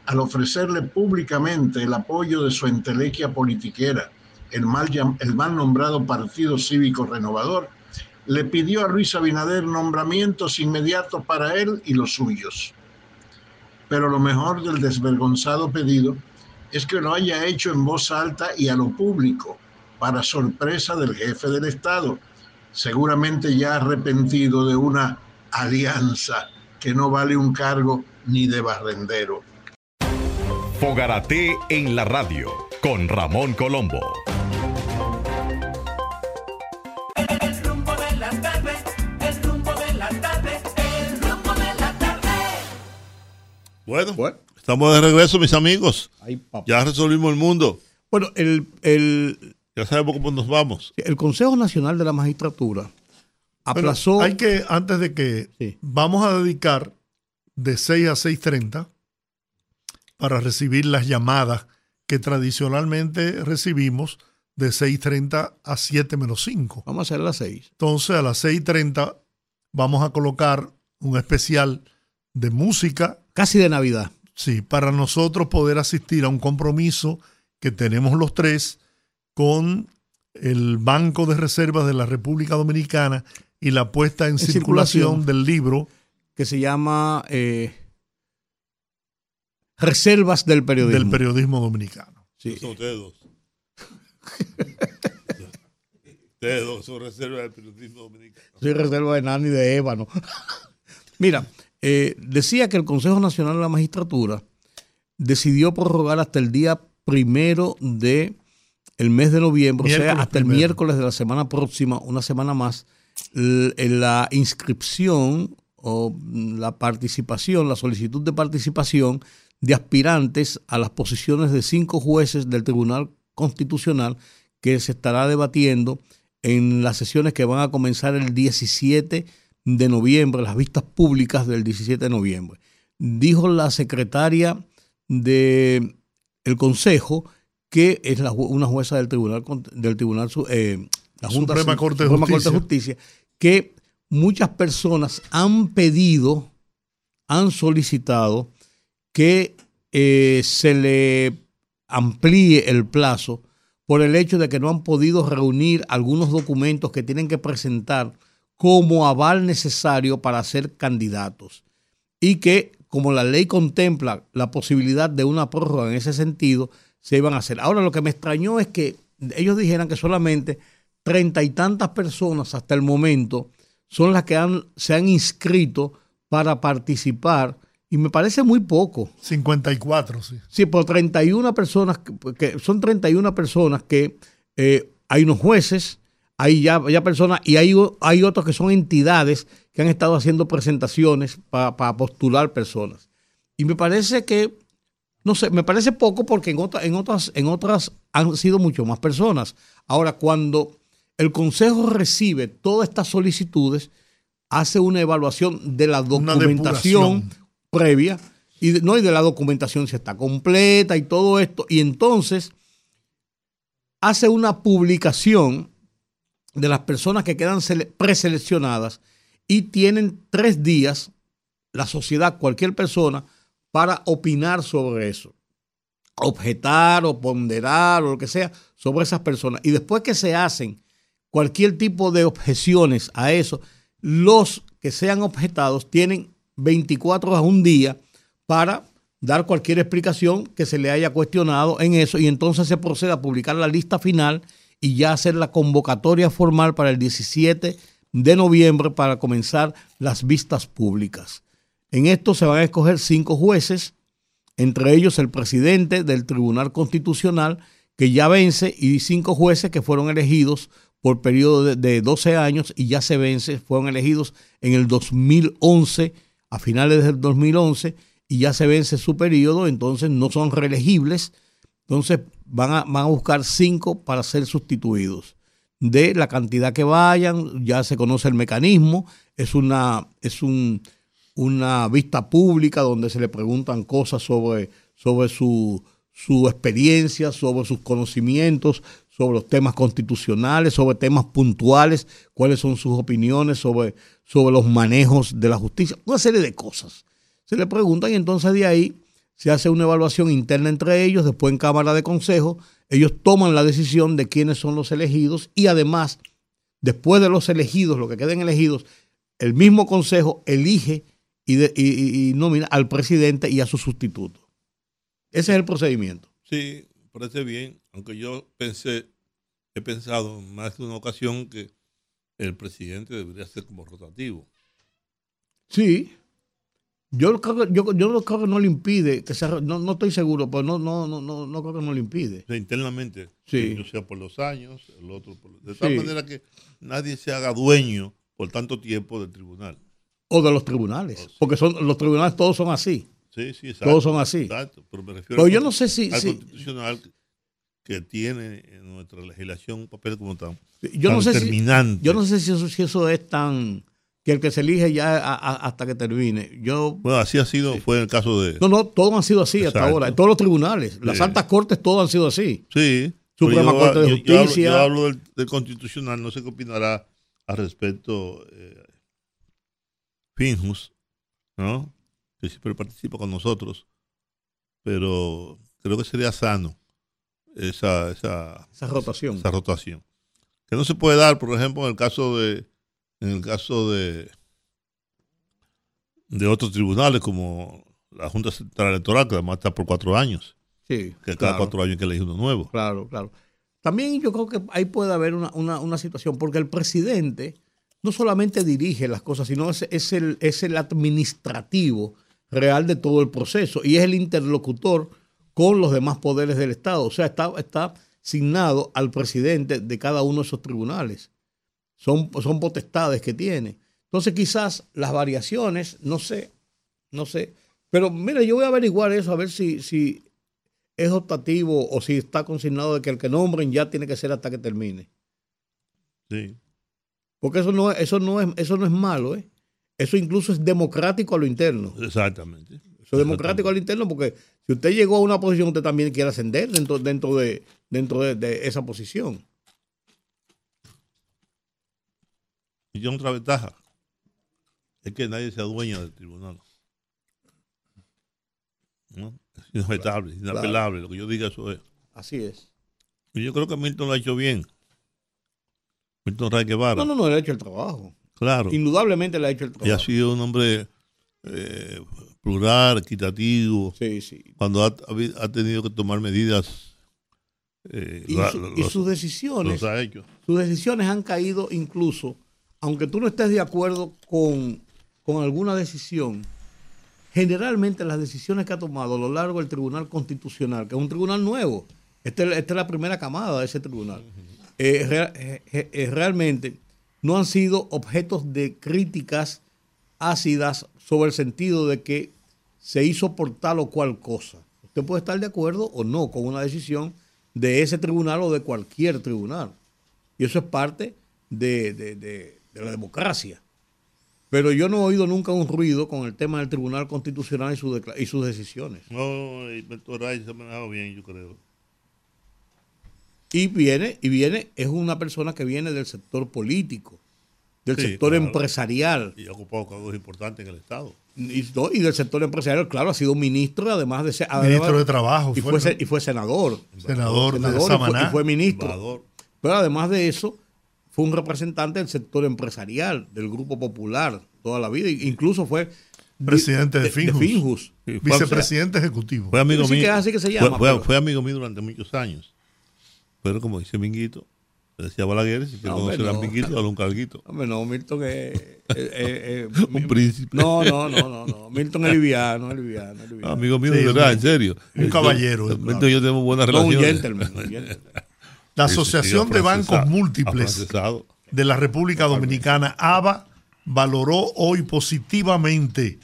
al ofrecerle públicamente el apoyo de su entelequia politiquera, el mal, el mal nombrado Partido Cívico Renovador, le pidió a Luis Abinader nombramientos inmediatos para él y los suyos. Pero lo mejor del desvergonzado pedido es que lo haya hecho en voz alta y a lo público, para sorpresa del jefe del Estado, seguramente ya arrepentido de una alianza que no vale un cargo ni de barrendero. Fogarate en la radio con Ramón Colombo. Bueno, Bueno. estamos de regreso, mis amigos. Ay. Ya resolvimos el mundo. Bueno, el, el, Ya sabemos cómo nos vamos. el Consejo Nacional de la Magistratura Bueno, aplazó. hay que, antes de que Sí. vamos a dedicar de 6 a 6.30 para recibir las llamadas que tradicionalmente recibimos de 6.30 a 7 menos 5. Vamos a hacer las seis. Entonces a las 6.30 vamos a colocar un especial de música, Casi de Navidad. sí, para nosotros poder asistir a un compromiso que tenemos los tres con el Banco de Reservas de la República Dominicana y la puesta en, circulación, circulación. del libro que se llama eh, Reservas del Periodismo. del periodismo dominicano. Sí. Son ustedes dos. ustedes dos son reservas del periodismo dominicano. Soy reserva de Nani de Ébano. Mira, eh, decía que el Consejo Nacional de la Magistratura decidió prorrogar hasta el día primero de el mes de noviembre, o sea, hasta el miércoles de la semana próxima, una semana más, en la inscripción o mm, la participación, la solicitud de participación de aspirantes a las posiciones de cinco jueces del Tribunal Constitucional que se estará debatiendo en las sesiones que van a comenzar el 17 de noviembre, las vistas públicas del 17 de noviembre. Dijo la secretaria del el Consejo que es la una jueza del Tribunal del Tribunal eh, la Junta Suprema Corte de Suprema. Justicia que muchas personas han pedido, han solicitado que eh, se le amplíe el plazo por el hecho de que no han podido reunir algunos documentos que tienen que presentar como aval necesario para ser candidatos. Y que, como la ley contempla la posibilidad de una prórroga en ese sentido, se iban a hacer. Ahora, lo que me extrañó es que ellos dijeran que solamente treinta y tantas personas hasta el momento son las que han, se han inscrito para participar y me parece muy poco. 54, sí. Sí, por 31 personas, que, que son 31 personas que eh, hay unos jueces, hay ya, ya personas y hay, hay otros que son entidades que han estado haciendo presentaciones para postular personas. Y me parece que, no sé, me parece poco porque en, otra- en, otras, en otras han sido mucho más personas. Ahora, cuando el Consejo recibe todas estas solicitudes, hace una evaluación de la documentación previa y de, no y de la documentación si está completa y todo esto y entonces hace una publicación de las personas que quedan sele- preseleccionadas y tienen tres días la sociedad cualquier persona para opinar sobre eso. Objetar o ponderar o lo que sea sobre esas personas. Y después que se hacen cualquier tipo de objeciones a eso los que sean objetados tienen 24 a un día para dar cualquier explicación que se le haya cuestionado en eso y entonces se procede a publicar la lista final y ya hacer la convocatoria formal para el 17 de noviembre para comenzar las vistas públicas. En esto se van a escoger cinco jueces, entre ellos el presidente del Tribunal Constitucional, que ya vence, y cinco jueces que fueron elegidos por periodo de, de 12 años y ya se vence, fueron elegidos en el 2011, a finales del 2011, y ya se vence su periodo, entonces no son reelegibles, entonces van a, van a buscar cinco para ser sustituidos. De la cantidad que vayan, ya se conoce el mecanismo, es una, es un, una vista pública donde se le preguntan cosas sobre, sobre su, su experiencia, sobre sus conocimientos, sobre los temas constitucionales, sobre temas puntuales, cuáles son sus opiniones sobre, sobre los manejos de la justicia, una serie de cosas. Se le preguntan y entonces de ahí se hace una evaluación interna entre ellos, después en Cámara de Consejo, ellos toman la decisión de quiénes son los elegidos y además, después de los elegidos, los que queden elegidos, el mismo Consejo elige y, de- y- y- nomina al presidente y a su sustituto. Ese es el procedimiento. Sí, parece bien, aunque yo pensé, he pensado en más de una ocasión que el presidente debería ser como rotativo. Sí. Yo creo yo, yo creo que no le impide, que no, no estoy seguro, pero no, no, no, no, no creo que no le impide. Internamente, Sí. yo sea por los años, el otro por De tal Sí. manera que nadie se haga dueño por tanto tiempo del tribunal. O de los tribunales, porque son, los tribunales todos son así. Sí, sí, exacto. Todos son así. Exacto, pero me refiero Pero al yo no sé si, al si- constitucional que- tiene en nuestra legislación un papel como tan, yo no sé si, determinante. yo no sé si eso, si eso es tan que el que se elige ya a- a- hasta que termine. Yo Bueno, así ha sido, fue en el caso de... no, no, todos han sido así hasta ahora, en todos los tribunales, las altas cortes todos han sido así. Sí. Suprema yo- Corte de yo- yo hablo- Justicia. Yo hablo, del, del constitucional, no sé qué opinará al respecto eh, Finjus, ¿no? Que siempre participa con nosotros, pero creo que sería sano esa, esa, Esa rotación. esa rotación. Que no se puede dar, por ejemplo, en el caso de en el caso de de otros tribunales como la Junta Central Electoral, que además está por cuatro años, Sí, que cada claro. cuatro años hay que elegir uno nuevo. Claro, claro. También yo creo que ahí puede haber una, una- una situación, porque el presidente no solamente dirige las cosas, sino es, es el, es el administrativo real de todo el proceso y es el interlocutor con los demás poderes del Estado. O sea, está, está asignado al presidente de cada uno de esos tribunales. Son, son potestades que tiene. Entonces quizás las variaciones, no sé, no sé. Pero mira, yo voy a averiguar eso, a ver si, si es optativo o si está consignado de que el que nombren ya tiene que ser hasta que termine. Sí. Porque eso no, es- eso no, es, eso no es malo, ¿eh? Eso incluso es democrático a lo interno. Exactamente. Eso es democrático a lo interno porque si usted llegó a una posición, usted también quiere ascender dentro, dentro, de, dentro de, de esa posición. Y tiene otra ventaja. Es que nadie se adueña del tribunal. ¿No? Es inobjetable, inapelable. Lo que yo diga, eso es. Así es. Y yo creo que Milton lo ha hecho bien. Milton Ray Guevara. No, no, no, él ha hecho el trabajo. Claro. Indudablemente le ha hecho el Y ha trabajo. sido un hombre eh, plural, equitativo. Sí, sí. Cuando ha, ha tenido que tomar medidas. eh, Y, la- su- los- y sus decisiones, los ha hecho. sus decisiones han caído incluso, aunque tú no estés de acuerdo con, con alguna decisión, generalmente las decisiones que ha tomado a lo largo del Tribunal Constitucional, que es un tribunal nuevo, esta es, esta es la primera camada de ese tribunal, eh, eh, eh, eh, realmente no han sido objetos de críticas ácidas sobre el sentido de que se hizo por tal o cual cosa. Usted puede estar de acuerdo o no con una decisión de ese tribunal o de cualquier tribunal. Y eso es parte de, de- de- de la democracia. Pero yo no he oído nunca un ruido con el tema del Tribunal Constitucional y, su y sus decisiones. No, y Milton Ray se ha manejado bien, yo creo. Y viene, y viene, es una persona que viene del sector político, del Sí, sector claro. empresarial. Y ha ocupado cargos importantes en el Estado. Y, no, y del sector empresarial, claro, ha sido ministro, además de ser. Ministro además- de Trabajo, Y fue, y fue senador. senador, Senador de y fue- Samaná. y fue ministro. Embajador. Pero además de eso, fue un representante del sector empresarial, del Grupo Popular, toda la vida. Incluso fue Presidente de Finjus. Finjus. Sí, fue- Vicepresidente ejecutivo. Fue amigo Sí, mío. que es así que se Fue- llama, Fue, fue amigo mío durante muchos años. Pero como dice Minguito, le decía Balaguer, si quiere No, conocer a. Minguito, dale un carguito. Hombre, no, Milton es. eh, eh, eh, Un príncipe. No, no, no, no, no. Milton es liviano, es liviano, es liviano. Amigo mío, Sí, de verdad, un- en serio. un Yo- caballero, Milton claro. y yo tenemos buenas No, un relaciones. gentleman. un gentleman. La Asociación de Bancos Múltiples de la República Dominicana, ABA, valoró hoy positivamente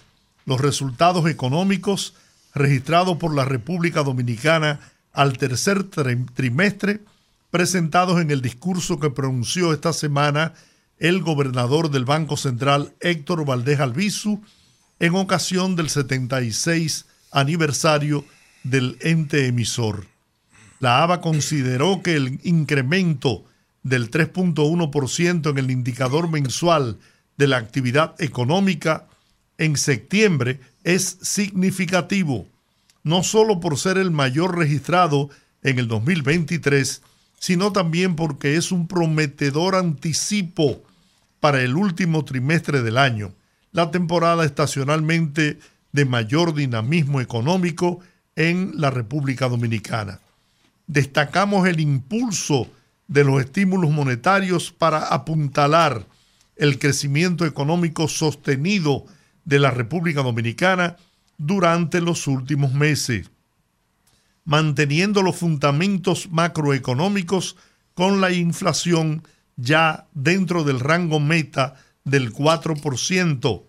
los resultados económicos registrados por la República Dominicana al tercer tri- trimestre, presentados en el discurso que pronunció esta semana el gobernador del Banco Central, Héctor Valdés Albizu, en ocasión del 76 aniversario del ente emisor. La ABA consideró que el incremento del 3.1% en el indicador mensual de la actividad económica en septiembre es significativo, no solo por ser el mayor registrado en el 2023, sino también porque es un prometedor anticipo para el último trimestre del año, la temporada estacionalmente de mayor dinamismo económico en la República Dominicana destacamos el impulso de los estímulos monetarios para apuntalar el crecimiento económico sostenido de la República Dominicana durante los últimos meses, manteniendo los fundamentos macroeconómicos con la inflación ya dentro del rango meta del 4%,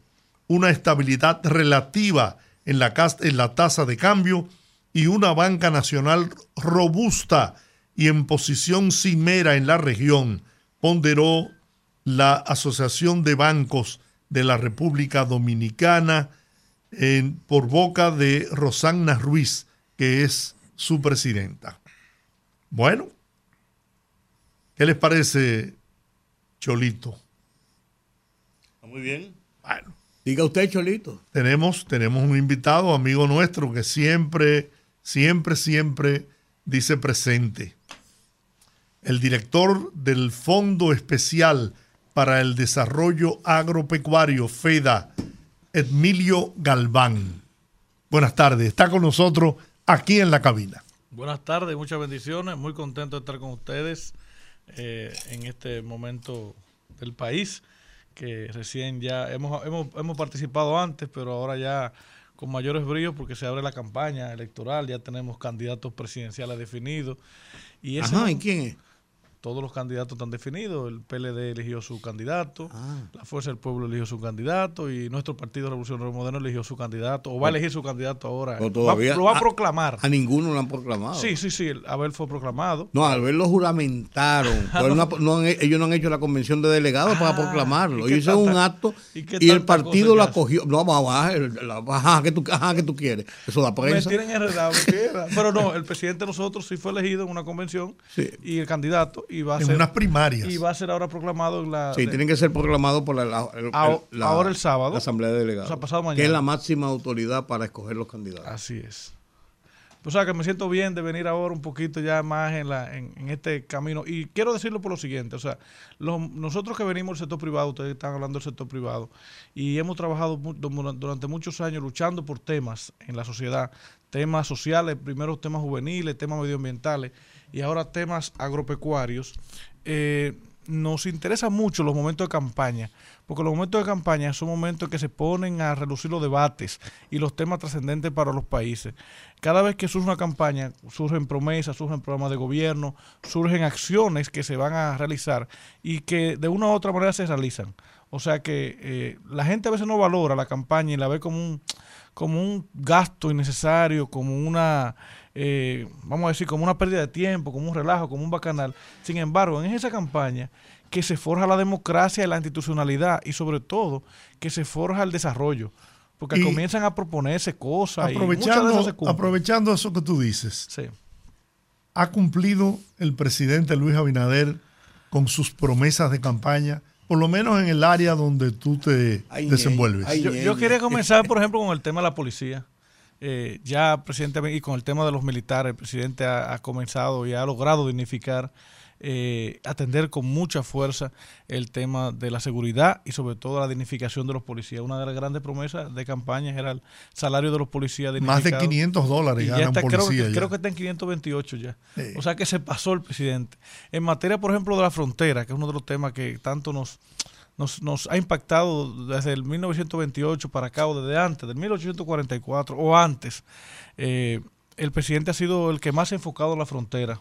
una estabilidad relativa en la, en la tasa de cambio y una banca nacional robusta y en posición cimera en la región, ponderó la Asociación de Bancos de la República Dominicana en- por boca de Rosana Ruiz, que es su presidenta. Bueno, ¿qué les parece, Cholito? Muy bien. Bueno, Diga usted, Cholito. tenemos, tenemos un invitado, amigo nuestro, que siempre, siempre, siempre dice presente. El director del Fondo Especial para el Desarrollo Agropecuario, FEDA, Emilio Galván. Buenas tardes, está con nosotros aquí en la cabina. Buenas tardes, muchas bendiciones. Muy contento de estar con ustedes eh, en este momento del país que recién ya hemos, hemos, hemos participado antes, pero ahora ya con mayores brillos porque se abre la campaña electoral, ya tenemos candidatos presidenciales definidos. Y ese Ajá, ¿y quién es? Todos los candidatos están definidos. El PLD eligió su candidato, Ah. la Fuerza del Pueblo eligió su candidato y nuestro Partido Revolucionario Moderno eligió su candidato, o va a elegir su candidato ahora. O todavía- Va- lo va a proclamar. A ninguno lo han proclamado. Sí, sí, sí, el- Abel fue proclamado. No, al verlo juramentaron. Pero no- no ellos no han hecho la convención de delegados para Ah, proclamarlo. ¿y qué Ellos hicieron un acto y el partido lo que acogió. No, a la- Ajá, ¿qué tú, ajá, ¿qué tú quieres? Eso da Me prensa. tienen enredado, me tienen- Pero no, el presidente de nosotros sí fue elegido en una convención Sí. y el candidato y va a En ser unas primarias. y va a ser ahora proclamado en la Sí, de- tienen que ser proclamados por la, la- el- Ahora- el- la- ahora el sábado. la Asamblea de Delegados. O sea, pasado Que mañana. es la máxima autoridad para escoger los candidatos. Así es. O sea, que me siento bien de venir ahora un poquito ya más en, la, en, en este camino. Y quiero decirlo por lo siguiente, o sea, los- nosotros que venimos del sector privado, ustedes están hablando del sector privado, y hemos trabajado durante muchos años luchando por temas en la sociedad, temas sociales, primero temas juveniles, temas medioambientales, y ahora temas agropecuarios. Eh, nos interesan mucho los momentos de campaña, porque los momentos de campaña son momentos que se ponen a relucir los debates y los temas trascendentes para los países. Cada vez que surge una campaña, surgen promesas, surgen programas de gobierno, surgen acciones que se van a realizar y que de una u otra manera se realizan. O sea que eh, la gente a veces no valora la campaña y la ve como un, como un gasto innecesario, como una, eh, vamos a decir, como una pérdida de tiempo, como un relajo, como un bacanal. Sin embargo, en esa campaña que se forja la democracia y la institucionalidad y sobre todo que se forja el desarrollo. Porque Y comienzan a proponerse cosas y muchas de Aprovechando, esas se cumplen. aprovechando eso que tú dices, Sí. ¿ha cumplido el presidente Luis Abinader con sus promesas de campaña? Por lo menos en el área donde tú te Ay, desenvuelves. ay, Yo, yo quería comenzar, por ejemplo, con el tema de la policía. Eh, ya, presidente, y con el tema de los militares, el presidente ha, ha comenzado y ha logrado dignificar, eh, atender con mucha fuerza el tema de la seguridad y sobre todo la dignificación de los policías. Una de las grandes promesas de campaña era el salario de los policías Más de dignificado. 500 dólares Y ya está, creo, policía. que, ya. creo que está en 528 ya. O sea que se pasó el presidente. En materia, por ejemplo, de la frontera, que es uno de los temas que tanto nos, nos, ha impactado desde el 1928 para acá o desde antes, del 1844 o antes, eh, el presidente ha sido el que más ha enfocado en la frontera.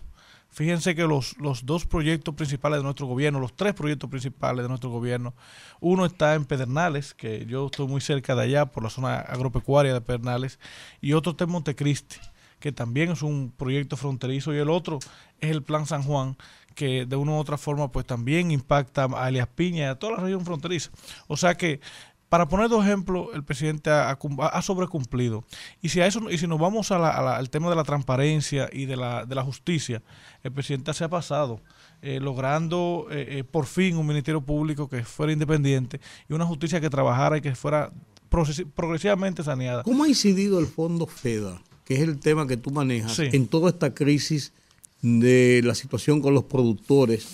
Fíjense que los, los dos proyectos principales de nuestro gobierno, los tres proyectos principales de nuestro gobierno, uno está en Pedernales, que yo estoy muy cerca de allá por la zona agropecuaria de Pedernales, y otro está en Montecristi, que también es un proyecto fronterizo, y el otro es el Plan San Juan, que de una u otra forma pues también impacta a Elias Piña y a toda la región fronteriza. O sea que para poner dos ejemplos, el presidente ha, ha cum- ha sobrecumplido. Y si a eso, y si nos vamos a la- a la- al tema de la transparencia y de la, de la justicia, el presidente se ha pasado, eh, logrando eh, eh, por fin un ministerio público que fuera independiente y una justicia que trabajara y que fuera progresivamente saneada. ¿Cómo ha incidido el fondo FEDA, que es el tema que tú manejas, Sí. en toda esta crisis de la situación con los productores?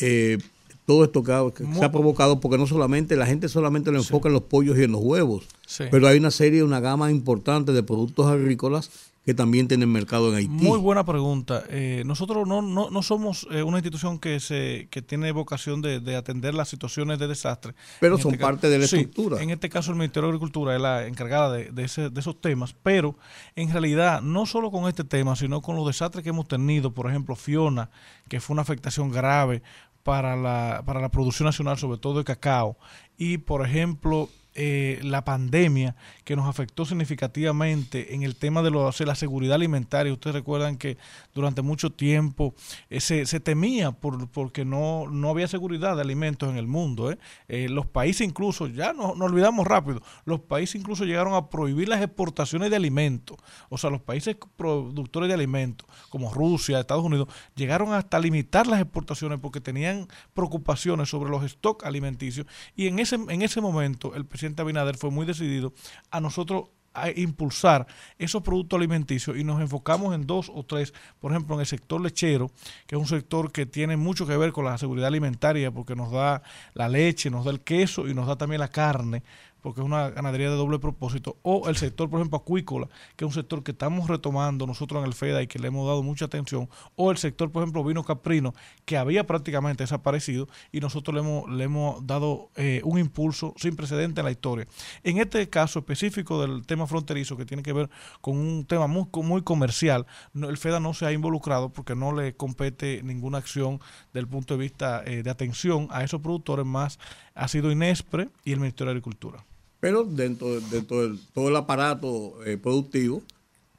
eh, todo esto que, se ha provocado, porque no solamente la gente solamente lo enfoca en los pollos y en los huevos, Sí. pero hay una serie, una gama importante de productos agrícolas que también tienen mercado en Haití. Muy buena pregunta. Eh, nosotros no, no, no somos eh, una institución que se que tiene vocación de, de atender las situaciones de desastre. Pero En son este ca- parte de la Sí, estructura. En este caso el Ministerio de Agricultura es la encargada de, de, ese- de esos temas, pero en realidad no solo con este tema, sino con los desastres que hemos tenido, por ejemplo Fiona, que fue una afectación grave para la, para la producción nacional, sobre todo de cacao, y por ejemplo eh, la pandemia que nos afectó significativamente en el tema de, lo, sea, la seguridad alimentaria. Ustedes recuerdan que durante mucho tiempo eh, se, se temía por, porque no, no había seguridad de alimentos en el mundo. ¿eh? Eh, los países incluso, ya no, no olvidamos rápido, los países incluso llegaron a prohibir las exportaciones de alimentos. O sea, los países productores de alimentos, como Rusia, Estados Unidos, llegaron hasta limitar las exportaciones porque tenían preocupaciones sobre los stocks alimenticios. Y en ese, en ese momento el presidente Abinader fue muy decidido a nosotros a impulsar esos productos alimenticios y nos enfocamos en dos o tres, por ejemplo, en el sector lechero, que es un sector que tiene mucho que ver con la seguridad alimentaria porque nos da la leche, nos da el queso y nos da también la carne, porque es una ganadería de doble propósito, o el sector, por ejemplo, acuícola, que es un sector que estamos retomando nosotros en el FEDA y que le hemos dado mucha atención, o el sector, por ejemplo, vino caprino, que había prácticamente desaparecido y nosotros le hemos, le hemos dado eh, un impulso sin precedente en la historia. En este caso específico del tema fronterizo, que tiene que ver con un tema muy, muy comercial, el FEDA no se ha involucrado porque no le compete ninguna acción del punto de vista eh, de atención a esos productores, más ha sido INESPRE y el Ministerio de Agricultura. Pero dentro, de- dentro del todo el aparato eh, productivo,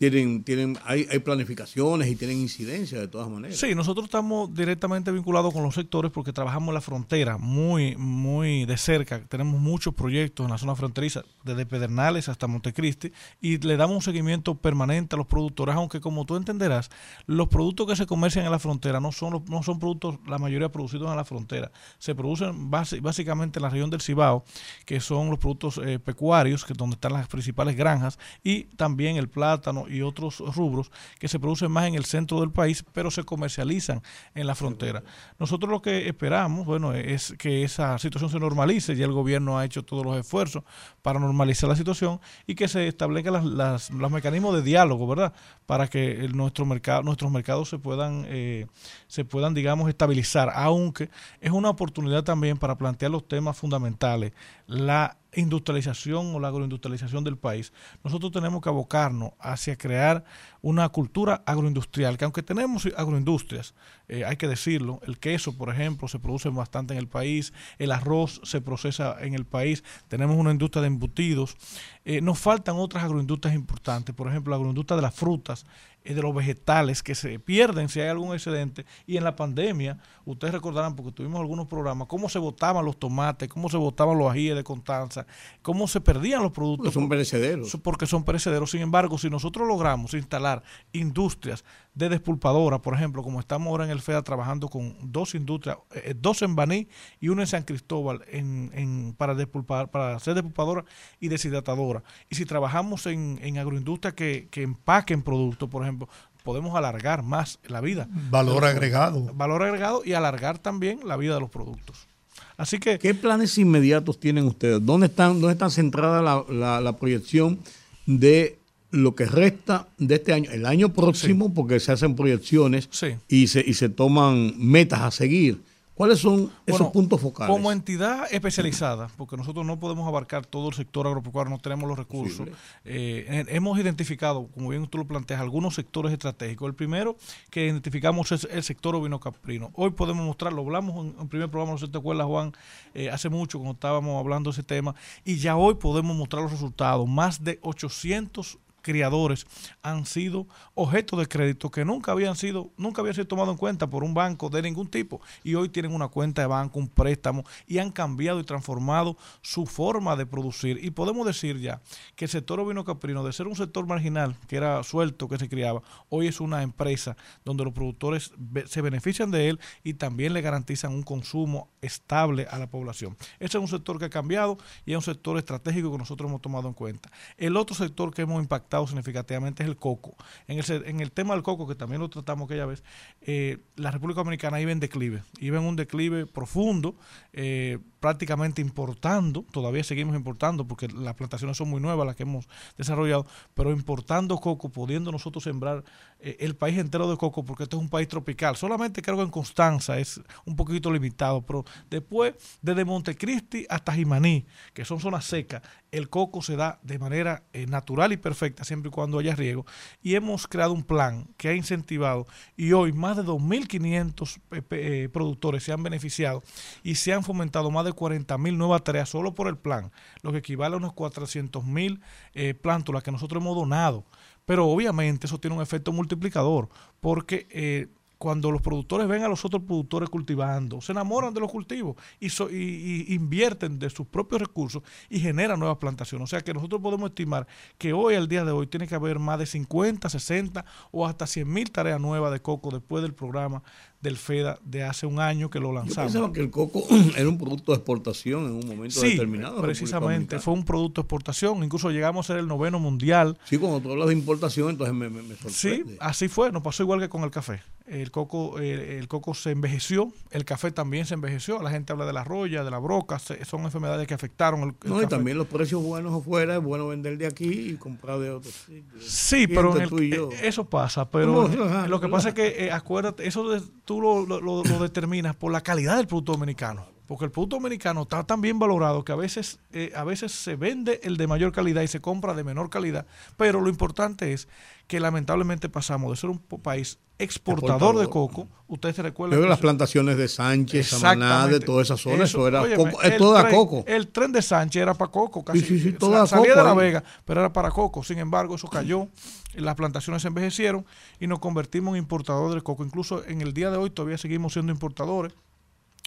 tienen, tienen, hay, hay planificaciones y tienen incidencia de todas maneras. Sí, nosotros estamos directamente vinculados con los sectores porque trabajamos en la frontera muy, muy de cerca. Tenemos muchos proyectos en la zona fronteriza, desde Pedernales hasta Montecristi, y le damos un seguimiento permanente a los productores, aunque como tú entenderás, los productos que se comercian en la frontera no son, no son productos, la mayoría producidos en la frontera. Se producen básicamente en la región del Cibao, que son los productos eh, pecuarios, que donde están las principales granjas, y también el plátano y otros rubros que se producen más en el centro del país, pero se comercializan en la frontera. Nosotros lo que esperamos, bueno, es que esa situación se normalice, ya el gobierno ha hecho todos los esfuerzos para normalizar la situación y que se establezcan las, las- los mecanismos de diálogo, ¿verdad? Para que el- nuestro mercado, nuestros mercados se puedan, eh, se puedan, digamos, estabilizar, aunque es una oportunidad también para plantear los temas fundamentales, la industrialización o la agroindustrialización del país. Nosotros tenemos que abocarnos hacia crear una cultura agroindustrial, que aunque tenemos agroindustrias, eh, hay que decirlo, el queso, por ejemplo, se produce bastante en el país, el arroz se procesa en el país, tenemos una industria de embutidos, eh, nos faltan otras agroindustrias importantes, por ejemplo, la agroindustria de las frutas, de los vegetales que se pierden si hay algún excedente. Y en la pandemia, ustedes recordarán, porque tuvimos algunos programas, cómo se botaban los tomates, cómo se botaban los ajíes de Constanza, cómo se perdían los productos. Porque son perecederos. Porque son perecederos. Sin embargo, si nosotros logramos instalar industrias de despulpadora, por ejemplo, como estamos ahora en el FEA trabajando con dos industrias, eh, dos en Baní y una en San Cristóbal en, en- para, despulpar, para hacer despulpadora y deshidratadora. Y si trabajamos en, en agroindustria que, que empaquen productos, por ejemplo, podemos alargar más la vida. Valor agregado. Valor agregado y alargar también la vida de los productos. Así que ¿Qué planes inmediatos tienen ustedes? ¿Dónde están, dónde están centrada la, la- la proyección de lo que resta de este año? El año próximo, porque se hacen proyecciones Sí. y, se, y se toman metas a seguir. ¿Cuáles son esos Bueno, puntos focales? Como entidad especializada, porque nosotros no podemos abarcar todo el sector agropecuario, no tenemos los recursos. eh, hemos identificado, como bien tú lo planteas, algunos sectores estratégicos. El primero que identificamos es el sector ovino-caprino. Hoy podemos mostrarlo, hablamos en el primer programa, no sé si te acuerdas, Juan, eh, hace mucho cuando estábamos hablando de ese tema, y ya hoy podemos mostrar los resultados. Más de 800 criadores han sido objeto de crédito que nunca habían sido, nunca habían sido tomados en cuenta por un banco de ningún tipo y hoy tienen una cuenta de banco, un préstamo y han cambiado y transformado su forma de producir y podemos decir ya que el sector ovino caprino de ser un sector marginal que era suelto que se criaba, hoy es una empresa donde los productores se benefician de él y también le garantizan un consumo estable a la población. Ese es un sector que ha cambiado y es un sector estratégico que nosotros hemos tomado en cuenta. El otro sector que hemos impactado significativamente es el coco. En el, en el tema del coco, que también lo tratamos aquella vez, eh, la República Dominicana iba en declive, iba en un declive profundo, eh, prácticamente importando, todavía seguimos importando porque las plantaciones son muy nuevas las que hemos desarrollado, pero importando coco, pudiendo nosotros sembrar eh, el país entero de coco porque este es un país tropical. Solamente creo que en Constanza es un poquito limitado, pero después, desde Montecristi hasta Jimaní, que son zonas secas, el coco se da de manera eh, natural y perfecta siempre y cuando haya riego. Y hemos creado un plan que ha incentivado y hoy más de 2.500 eh, eh, productores se han beneficiado y se han fomentado más de 40.000 nuevas tareas solo por el plan, lo que equivale a unos 400.000 eh, plántulas que nosotros hemos donado. Pero obviamente eso tiene un efecto multiplicador, porque eh, cuando los productores ven a los otros productores cultivando, se enamoran de los cultivos y invierten de sus propios recursos y generan nuevas plantaciones. O sea que nosotros podemos estimar que hoy, al día de hoy, tiene que haber más de 50, 60 o hasta 100 mil tareas nuevas de coco después del programa del FEDA de hace un año que lo Yo lanzamos. pensaba que el coco era un producto de exportación en un momento Sí, determinado. precisamente, fue un producto de exportación, incluso llegamos a ser el noveno mundial Sí, cuando tú hablas de importación, entonces me, me, me Sí, así fue, nos pasó igual que con el café. El coco, el coco se envejeció, el café también se envejeció. La gente habla de la roya, de la broca, se- son enfermedades que afectaron el, el No, y también los precios buenos afuera, es bueno vender de aquí y comprar de otros sitios. Sí, pero en el- yo. eh, eso pasa, pero No, lo que pasa es que, eh, acuérdate, eso de- tú lo, lo- lo- determinas por la calidad del producto dominicano. Porque el producto dominicano está tan bien valorado que a veces, eh, a veces se vende el de mayor calidad y se compra de menor calidad. Pero lo importante es que lamentablemente pasamos de ser un país exportador, de coco. Ustedes se recuerdan Luego que las eso- plantaciones de Sánchez, Samaná, de toda esa zona, eso, era óyeme, coco, es el toda tren- coco. El tren de Sánchez era para coco, casi. Sí, sí, sí, Sa- toda salía coco de La. Vega, pero era para coco. Sin embargo, eso cayó, las plantaciones se envejecieron y nos convertimos en importadores de coco. Incluso en el día de hoy todavía seguimos siendo importadores.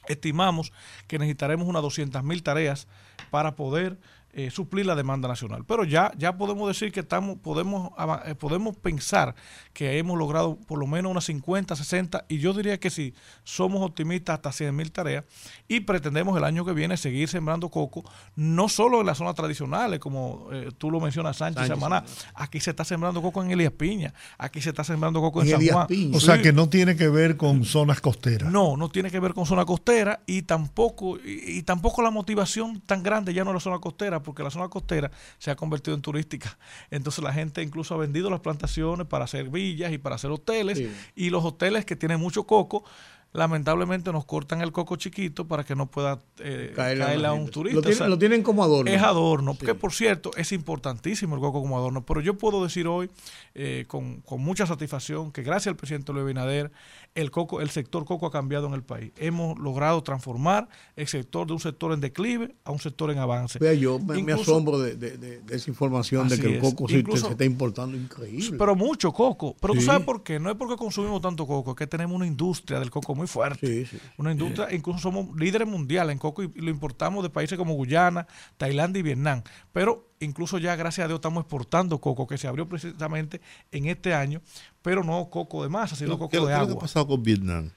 Estimamos que necesitaremos unas 200 mil tareas para poder eh, suplir la demanda nacional. Pero ya, ya podemos decir que estamos, podemos, eh, podemos pensar que hemos logrado por lo menos unas 50, 60, y yo diría que si somos optimistas hasta 100 mil tareas, y pretendemos el año que viene seguir sembrando coco, no solo en las zonas tradicionales, como eh, tú lo mencionas, Sánchez, Sánchez, Samaná, aquí se está sembrando coco en Elías Piña, aquí se está sembrando coco en, En San Elías Juan. Piña. O sea Sí. que no tiene que ver con zonas costeras. No, no tiene que ver con zona costera y tampoco y, y tampoco la motivación tan grande ya no es la zona costera, porque la zona costera se ha convertido en turística. Entonces la gente incluso ha vendido las plantaciones para hacer villas y para hacer hoteles Sí. y los hoteles que tienen mucho coco lamentablemente nos cortan el coco chiquito para que no pueda eh, Caerle a un turista. Lo O tienen, sea, lo tienen como adorno. es adorno, Sí. que por cierto es importantísimo el coco como adorno, pero yo puedo decir hoy eh, con, con mucha satisfacción que gracias al presidente Luis Abinader el coco, el sector coco ha cambiado en el país. Hemos logrado transformar el sector de un sector en declive a un sector en avance. Vea, yo me, asombro de, de- de- de esa información de que el es. coco se, Incluso- se está importando increíble. Pero mucho coco. Pero Sí. tú sabes por qué. No es porque consumimos tanto coco, es que tenemos una industria del coco muy fuerte. Sí, sí. Una industria, incluso somos líderes mundiales en coco y, y lo importamos de países como Guyana, Tailandia y Vietnam. Pero incluso ya, gracias a Dios, estamos exportando coco que se abrió precisamente en este año, pero no coco de masa, sino ¿Qué, coco qué- de qué agua. ha pasado con Vietnam?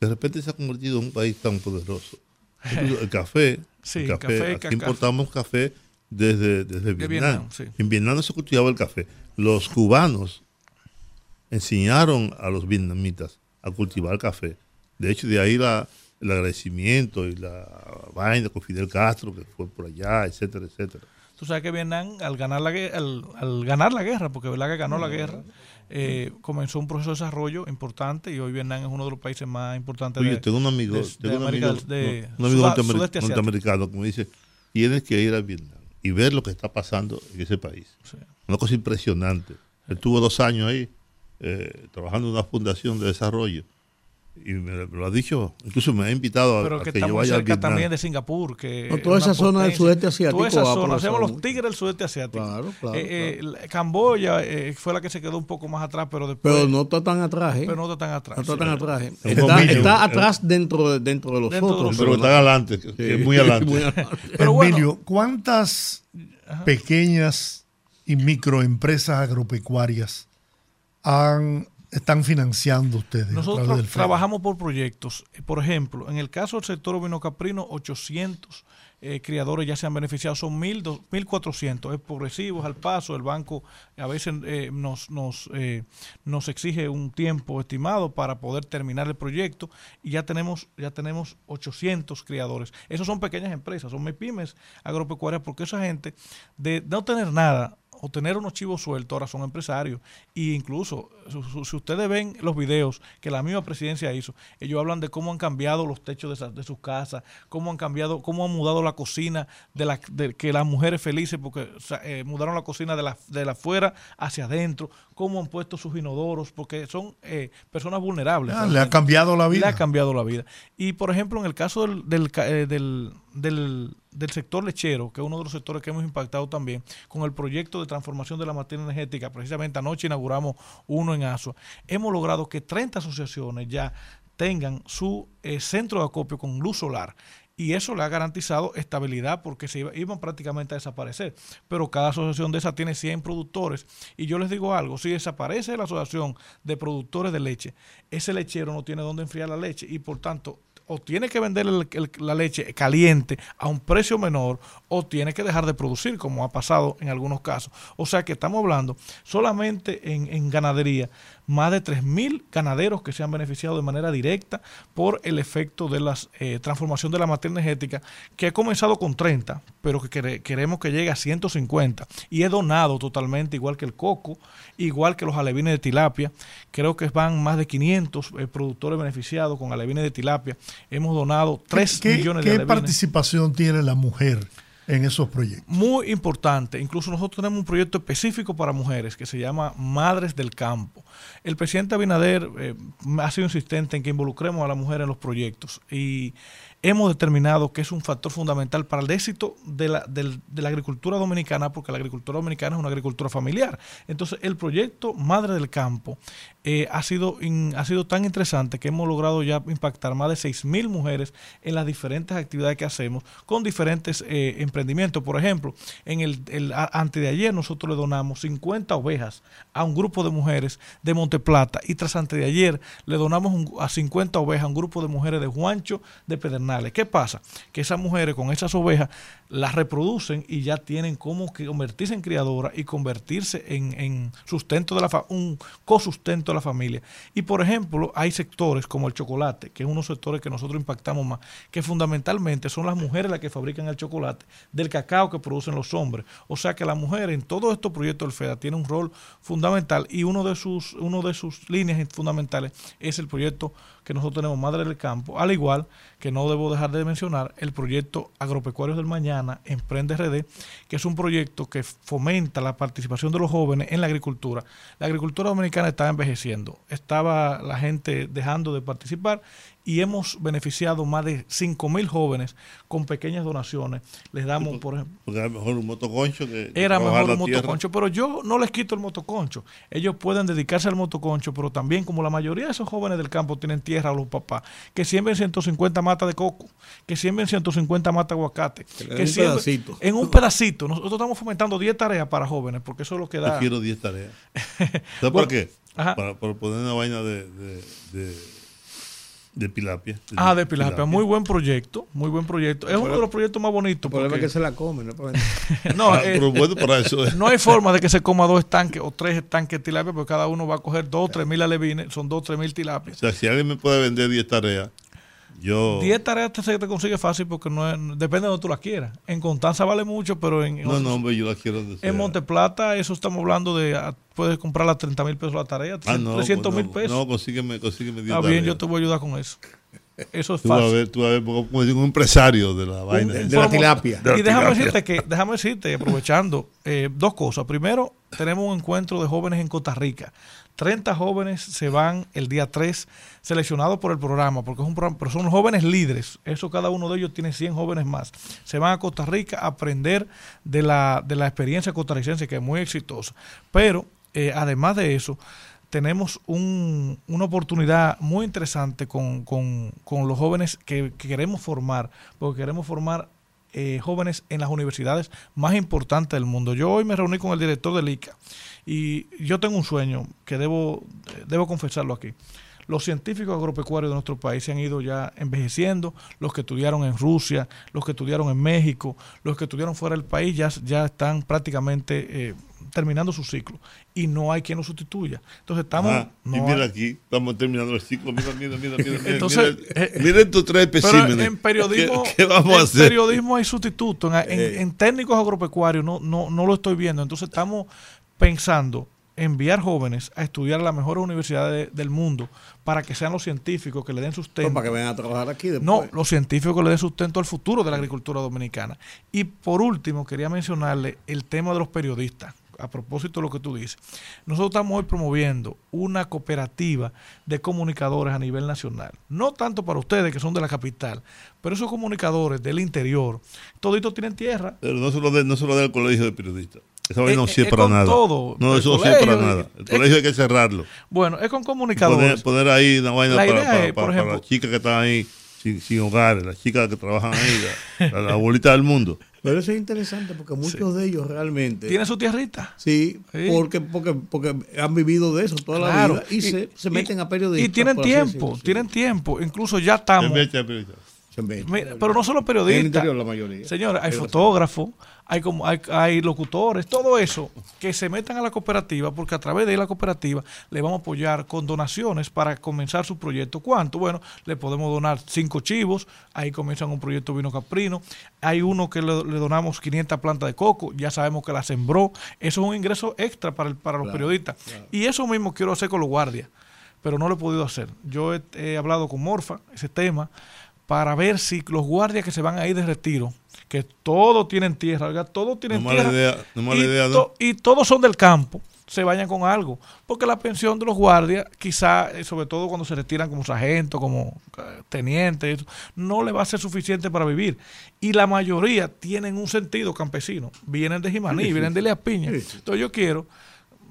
De repente se ha convertido en un país tan poderoso. El café, Sí, el café, café, aquí importamos café desde, desde Vietnam. Vietnam, sí. En Vietnam no se cultivaba el café. Los cubanos enseñaron a los vietnamitas a cultivar café. De hecho, de ahí la, el agradecimiento y la vaina con Fidel Castro, que fue por allá, etcétera, etcétera. Tú sabes que Vietnam, al ganar la, al, al ganar la guerra, porque verdad que ganó la guerra, eh, comenzó un proceso de desarrollo importante y hoy Vietnam es uno de los países más importantes Oye, de, tengo un amigo, de- tengo de un amigo, de no, un amigo norteamer- norteamericano que me dice, tienes que ir a Vietnam y ver lo que está pasando en ese país. Sí. Una cosa impresionante. Él tuvo dos años ahí eh, trabajando en una fundación de desarrollo y me, lo ha dicho, incluso me ha invitado a, pero a que que yo estamos vaya a cerca Vietnam. también de Singapur. Que No, es toda esa zona del sudeste asiático Toda esa zona, hacemos los tigres del sudeste asiático. Claro, claro, Eh, eh, la- Camboya eh, fue la que se quedó un poco más atrás, pero después. Pero no está tan atrás, ¿eh? pero no está tan atrás. No está sí. tan atrás. ¿eh? Está, atrás dentro de, dentro de los Dentro de otros. los pero está adelante, que, que es muy adelante. Pero bueno. Emilio, ¿cuántas pequeñas y microempresas agropecuarias han, están financiando ustedes? Nosotros del trabajamos por proyectos. Eh, Por ejemplo, en el caso del sector ovino caprino, 800 eh, criadores ya se han beneficiado. Son 1.000, dos- 1.400. Es por recibos al paso. El banco a veces eh, nos, nos, eh, nos exige un tiempo estimado para poder terminar el proyecto y ya tenemos, ya tenemos 800 criadores. Esos son pequeñas empresas, son pymes agropecuarias porque esa gente de no tener nada o tener unos chivos sueltos ahora son empresarios. Y incluso, si ustedes ven los videos que la misma presidencia hizo, ellos hablan de cómo han cambiado los techos de, sus casas, cómo han cambiado, cómo han mudado la cocina, de, la, de que las mujeres felices, porque o sea, eh, mudaron la cocina de la, de la afuera hacia adentro, cómo han puesto sus inodoros, porque son eh, personas vulnerables. Ah, le ha cambiado la Le vida. ha cambiado la vida. Y por ejemplo, en el caso del, del, eh, del, del- del sector lechero, que es uno de los sectores que hemos impactado también, con el proyecto de transformación de la materia energética, precisamente anoche inauguramos uno en ASUA, hemos logrado que 30 asociaciones ya tengan su eh, centro de acopio con luz solar. Y eso le ha garantizado estabilidad porque se iba- iban prácticamente a desaparecer. Pero cada asociación de esas tiene 100 productores. Y yo les digo algo, si desaparece la asociación de productores de leche, ese lechero no tiene dónde enfriar la leche y por tanto o tiene que vender el- la leche caliente a un precio menor o tiene que dejar de producir, como ha pasado en algunos casos. O sea que estamos hablando solamente en, en ganadería, más de 3.000 ganaderos que se han beneficiado de manera directa por el efecto de la transformación de la materia energética, que ha comenzado con 30, pero que quere- queremos que llegue a 150. Y es donado totalmente, igual que el coco, igual que los alevines de tilapia. Creo que van más de 500 eh, productores beneficiados con alevines de tilapia. Hemos donado 3 ¿Qué, millones qué de alevines. participación tiene la mujer en esos proyectos? Muy importante. Incluso nosotros tenemos un proyecto específico para mujeres que se llama Madres del Campo. El presidente Abinader eh, ha sido insistente en que involucremos a la mujer en los proyectos y hemos determinado que es un factor fundamental para el éxito de la, de la agricultura dominicana, porque la agricultura dominicana es una agricultura familiar. Entonces, el proyecto Madre del Campo eh, ha, sido ha sido tan interesante que hemos logrado ya impactar más de 6.000 mujeres en las diferentes actividades que hacemos con diferentes eh, emprendimientos. Por ejemplo, en el, el antes de ayer nosotros le donamos 50 ovejas a un grupo de mujeres de Monteplata y tras antes de ayer le donamos a 50 ovejas a un grupo de mujeres de Juancho de Pedernales. ¿Qué pasa? Que esas mujeres con esas ovejas las reproducen y ya tienen que convertirse en criadoras y convertirse en, en sustento de la un cosustento la familia. Y por ejemplo, hay sectores como el chocolate, que es uno de los sectores que nosotros impactamos más, que fundamentalmente son las mujeres las que fabrican el chocolate, del cacao que producen los hombres. O sea que la mujer en todos estos proyectos del FEDA tiene un rol fundamental y uno de sus, uno de sus líneas fundamentales es el proyecto que nosotros tenemos Madre del Campo, al igual que no debo dejar de mencionar el proyecto Agropecuarios del Mañana, Emprende RD, que es un proyecto que fomenta la participación de los jóvenes en la agricultura. La agricultura dominicana estaba envejeciendo, estaba la gente dejando de participar y hemos beneficiado más de 5 mil jóvenes con pequeñas donaciones. Les damos, por ejemplo, Porque era mejor un motoconcho que. era mejor un tierra. motoconcho, pero yo no les quito el motoconcho. Ellos pueden dedicarse al motoconcho, pero también como la mayoría de esos jóvenes del campo tienen tierra a los papás, que siembren 150 matas de coco, que siembren 150 matas de aguacate, que un siembren pedacito. en un pedacito. Nosotros estamos fomentando 10 tareas para jóvenes, porque eso es lo que Yo da. quiero 10 tareas. ¿Sabes Bueno, por qué? ajá. Para, para poner una vaina de, de, de, de pilapia. Ah, de Pilapia, muy buen proyecto, muy buen proyecto. Es uno de los proyectos más bonitos. El problema porque- es que se la comen, ¿no? No, Ah, eh, pero bueno, para eso es. no hay forma de que se coma dos estanques o tres estanques de tilapia, porque cada uno va a coger dos o tres mil alevines, son dos o tres mil tilapias. O sea, si alguien me puede vender 10 tareas, yo. 10 tareas te, se te consigue fácil porque no es- depende de donde tú las quieras. En Constanza vale mucho, pero en, en No, otros- no, hombre, yo la quiero donde sea. en Monteplata, eso estamos hablando de, ah, puedes comprar a 30 mil pesos la tarea, Ah, no, 300 mil no, pesos. No, consígueme, consígueme 10 Está bien, tareas. yo te voy a ayudar con eso. Eso es Tú vas a fácil. ver, tú vas a ver, como digo, un empresario de la vaina. de la tilapia. De la Y déjame tilapia. decirte que, déjame decirte, aprovechando, eh, dos cosas. Primero, tenemos un encuentro de jóvenes en Costa Rica. 30 jóvenes se van el día 3 seleccionados por el programa, porque es un programa, pero son jóvenes líderes. Eso cada uno de ellos tiene 100 jóvenes más. Se van a Costa Rica a aprender de la, de la experiencia costarricense, que es muy exitosa. Pero, eh, además de eso, tenemos un- una oportunidad muy interesante con, con- con los jóvenes que, que queremos formar, porque queremos formar eh, jóvenes en las universidades más importantes del mundo. Yo hoy me reuní con el director del ICA y yo tengo un sueño que debo, debo confesarlo aquí. Los científicos agropecuarios de nuestro país se han ido ya envejeciendo, los que estudiaron en Rusia, los que estudiaron en México, los que estudiaron fuera del país ya, ya están prácticamente eh, terminando su ciclo y no hay quien lo sustituya. Entonces estamos... Ajá, no y mira hay- aquí, estamos terminando el ciclo. Mira, mira, mira, mira. Entonces, mira, eh, mira estos tres Pero especímenes. en periodismo, ¿Qué, qué vamos a en hacer? periodismo hay sustitutos. En, en- Eh. en técnicos agropecuarios no, no, no lo estoy viendo. Entonces estamos pensando enviar jóvenes a estudiar a las mejores universidades de- del mundo para que sean los científicos que le den sustento. para que vengan a trabajar aquí después. No, los científicos que le den sustento al futuro de la agricultura dominicana. Y por último, quería mencionarle el tema de los periodistas. A propósito de lo que tú dices, nosotros estamos hoy promoviendo una cooperativa de comunicadores a nivel nacional. No tanto para ustedes que son de la capital, pero esos comunicadores del interior, toditos tienen tierra. Pero no se lo dé no se lo al colegio de periodistas. Esa vaina no Eh, sirve eh, para nada. todo. No, eso no sirve para nada. El colegio hay que cerrarlo. Bueno, es con comunicadores. poner ahí una vaina La para, es, las chicas que están ahí sin, sin hogares, las chicas que trabajan ahí, la, la, la abuelita del mundo. Pero eso es interesante porque muchos de ellos realmente. Tiene su tierrita. Sí, Sí. Porque, porque, porque han vivido de eso toda la vida y, se, se meten a periodistas. Y tienen así tiempo, sí. tienen tiempo. Incluso ya estamos. En vez de periodistas. Se meten. Mira, pero no solo En el periodistas. interior la mayoría. Señores, hay fotógrafos, hay como hay, hay locutores, todo eso que se metan a la cooperativa porque a través de la cooperativa le vamos a apoyar con donaciones para comenzar su proyecto. ¿Cuánto? Bueno, le podemos donar cinco chivos, ahí comienzan un proyecto vino caprino. Hay uno que le, le donamos 500 plantas de coco, ya sabemos que la sembró. Eso es un ingreso extra para, el- para los periodistas. Y eso mismo quiero hacer con los guardias, pero no lo he podido hacer. Yo he, he hablado con Morfa, ese tema, para ver si los guardias que se van a ir de retiro, que todos tienen tierra, oiga, todos tienen No tierra, idea, no mala y, idea, ¿no? to- y todos son del campo, se vayan con algo, porque la pensión de los guardias, quizá, eh, sobre todo cuando se retiran como sargento, como eh, teniente, eso, no le va a ser suficiente para vivir. Y la mayoría tienen un sentido campesino, vienen de Jimaní, vienen de Lea Piña. Entonces yo quiero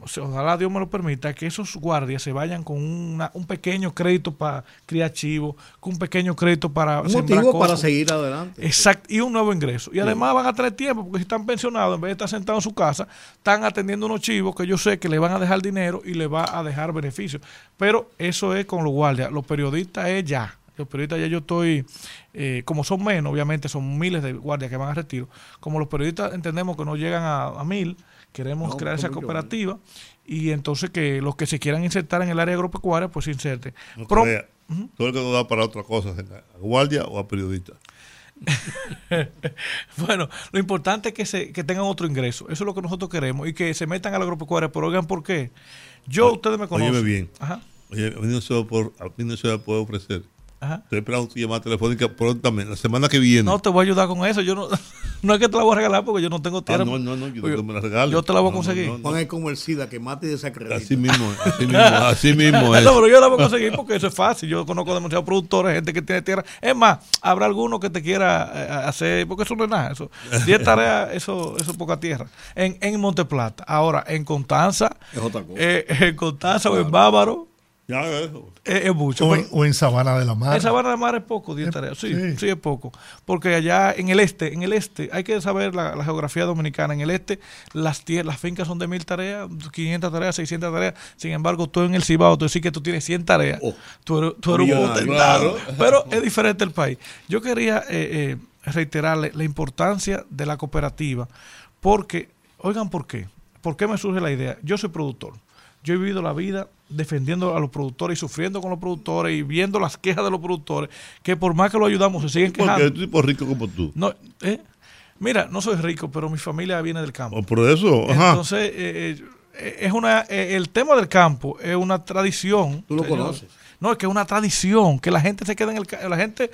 o sea, ojalá Dios me lo permita, que esos guardias se vayan con una- un pequeño crédito para criar chivos, con un pequeño crédito para Un motivo para seguir adelante. Exacto, y un nuevo ingreso. Y además van a tener tiempo, porque si están pensionados, en vez de estar sentados en su casa, están atendiendo unos chivos que yo sé que le van a dejar dinero y le va a dejar beneficios. Pero eso es con los guardias. Los periodistas es ya. Los periodistas ya yo estoy, eh, como son menos, obviamente son miles de guardias que van a retiro. Como los periodistas entendemos que no llegan a, a mil, queremos No, crear esa cooperativa y entonces que los que se quieran insertar en el área agropecuaria, pues se inserten. No Pro- crea. Todo el que no da para otra cosa, a guardia o a periodista. Bueno, lo importante es que, se, que tengan otro ingreso. Eso es lo que nosotros queremos y que se metan a la agropecuaria. Pero oigan, ¿por qué? Yo, ustedes me conocen. óyeme bien. Ajá, Oye, a mí no se, va a puede ofrecer. Ajá. Estoy esperando tu llamada telefónica prontamente, la semana que viene. No te voy a ayudar con eso. Yo no, no es que te la voy a regalar porque yo no tengo Ah, tierra. no, no, no, yo no me la regalo. yo te la voy a No, no, conseguir. no, no. Juan es como el SIDA que mata y desacredita. Así mismo, es, así mismo, así mismo es. No, pero yo la voy a conseguir porque eso es fácil. Yo conozco demasiados productores, gente que tiene tierra. Es más, habrá alguno que te quiera eh, hacer, porque eso no es nada. Eso, 10 tareas, eso, eso es poca tierra. En, en Monteplata. Ahora, en Constanza, Es otra cosa. eh, en Constanza o en Bávaro, Ya, es, es mucho. O en, o en Sabana de la Mar. En Sabana de Mar es poco, 10 tareas. Sí, sí. sí, es poco. Porque allá en el este, en el este, hay que saber la, la geografía dominicana. En el este, las tierras, las fincas son de mil tareas, 500 tareas, 600 tareas. Sin embargo, tú en el Cibao, tú decís que tú tienes 100 tareas. Oh. tú eres, tú eres un potentado. Claro. Pero es diferente el país. Yo quería eh, eh, reiterarle la importancia de la cooperativa. Porque, oigan, ¿por qué? ¿Por qué me surge la idea? Yo soy productor. Yo he vivido la vida defendiendo a los productores y sufriendo con los productores y viendo las quejas de los productores, que por más que lo ayudamos se siguen Porque quejando. un tipo rico como tú. No, ¿eh? Mira, no soy rico, pero mi familia viene del campo. O por eso, ajá. Entonces, eh, eh, es una, eh, el tema del campo es una tradición. ¿Tú lo señor. conoces? No, es que es una tradición, que la gente se queda en el campo, la gente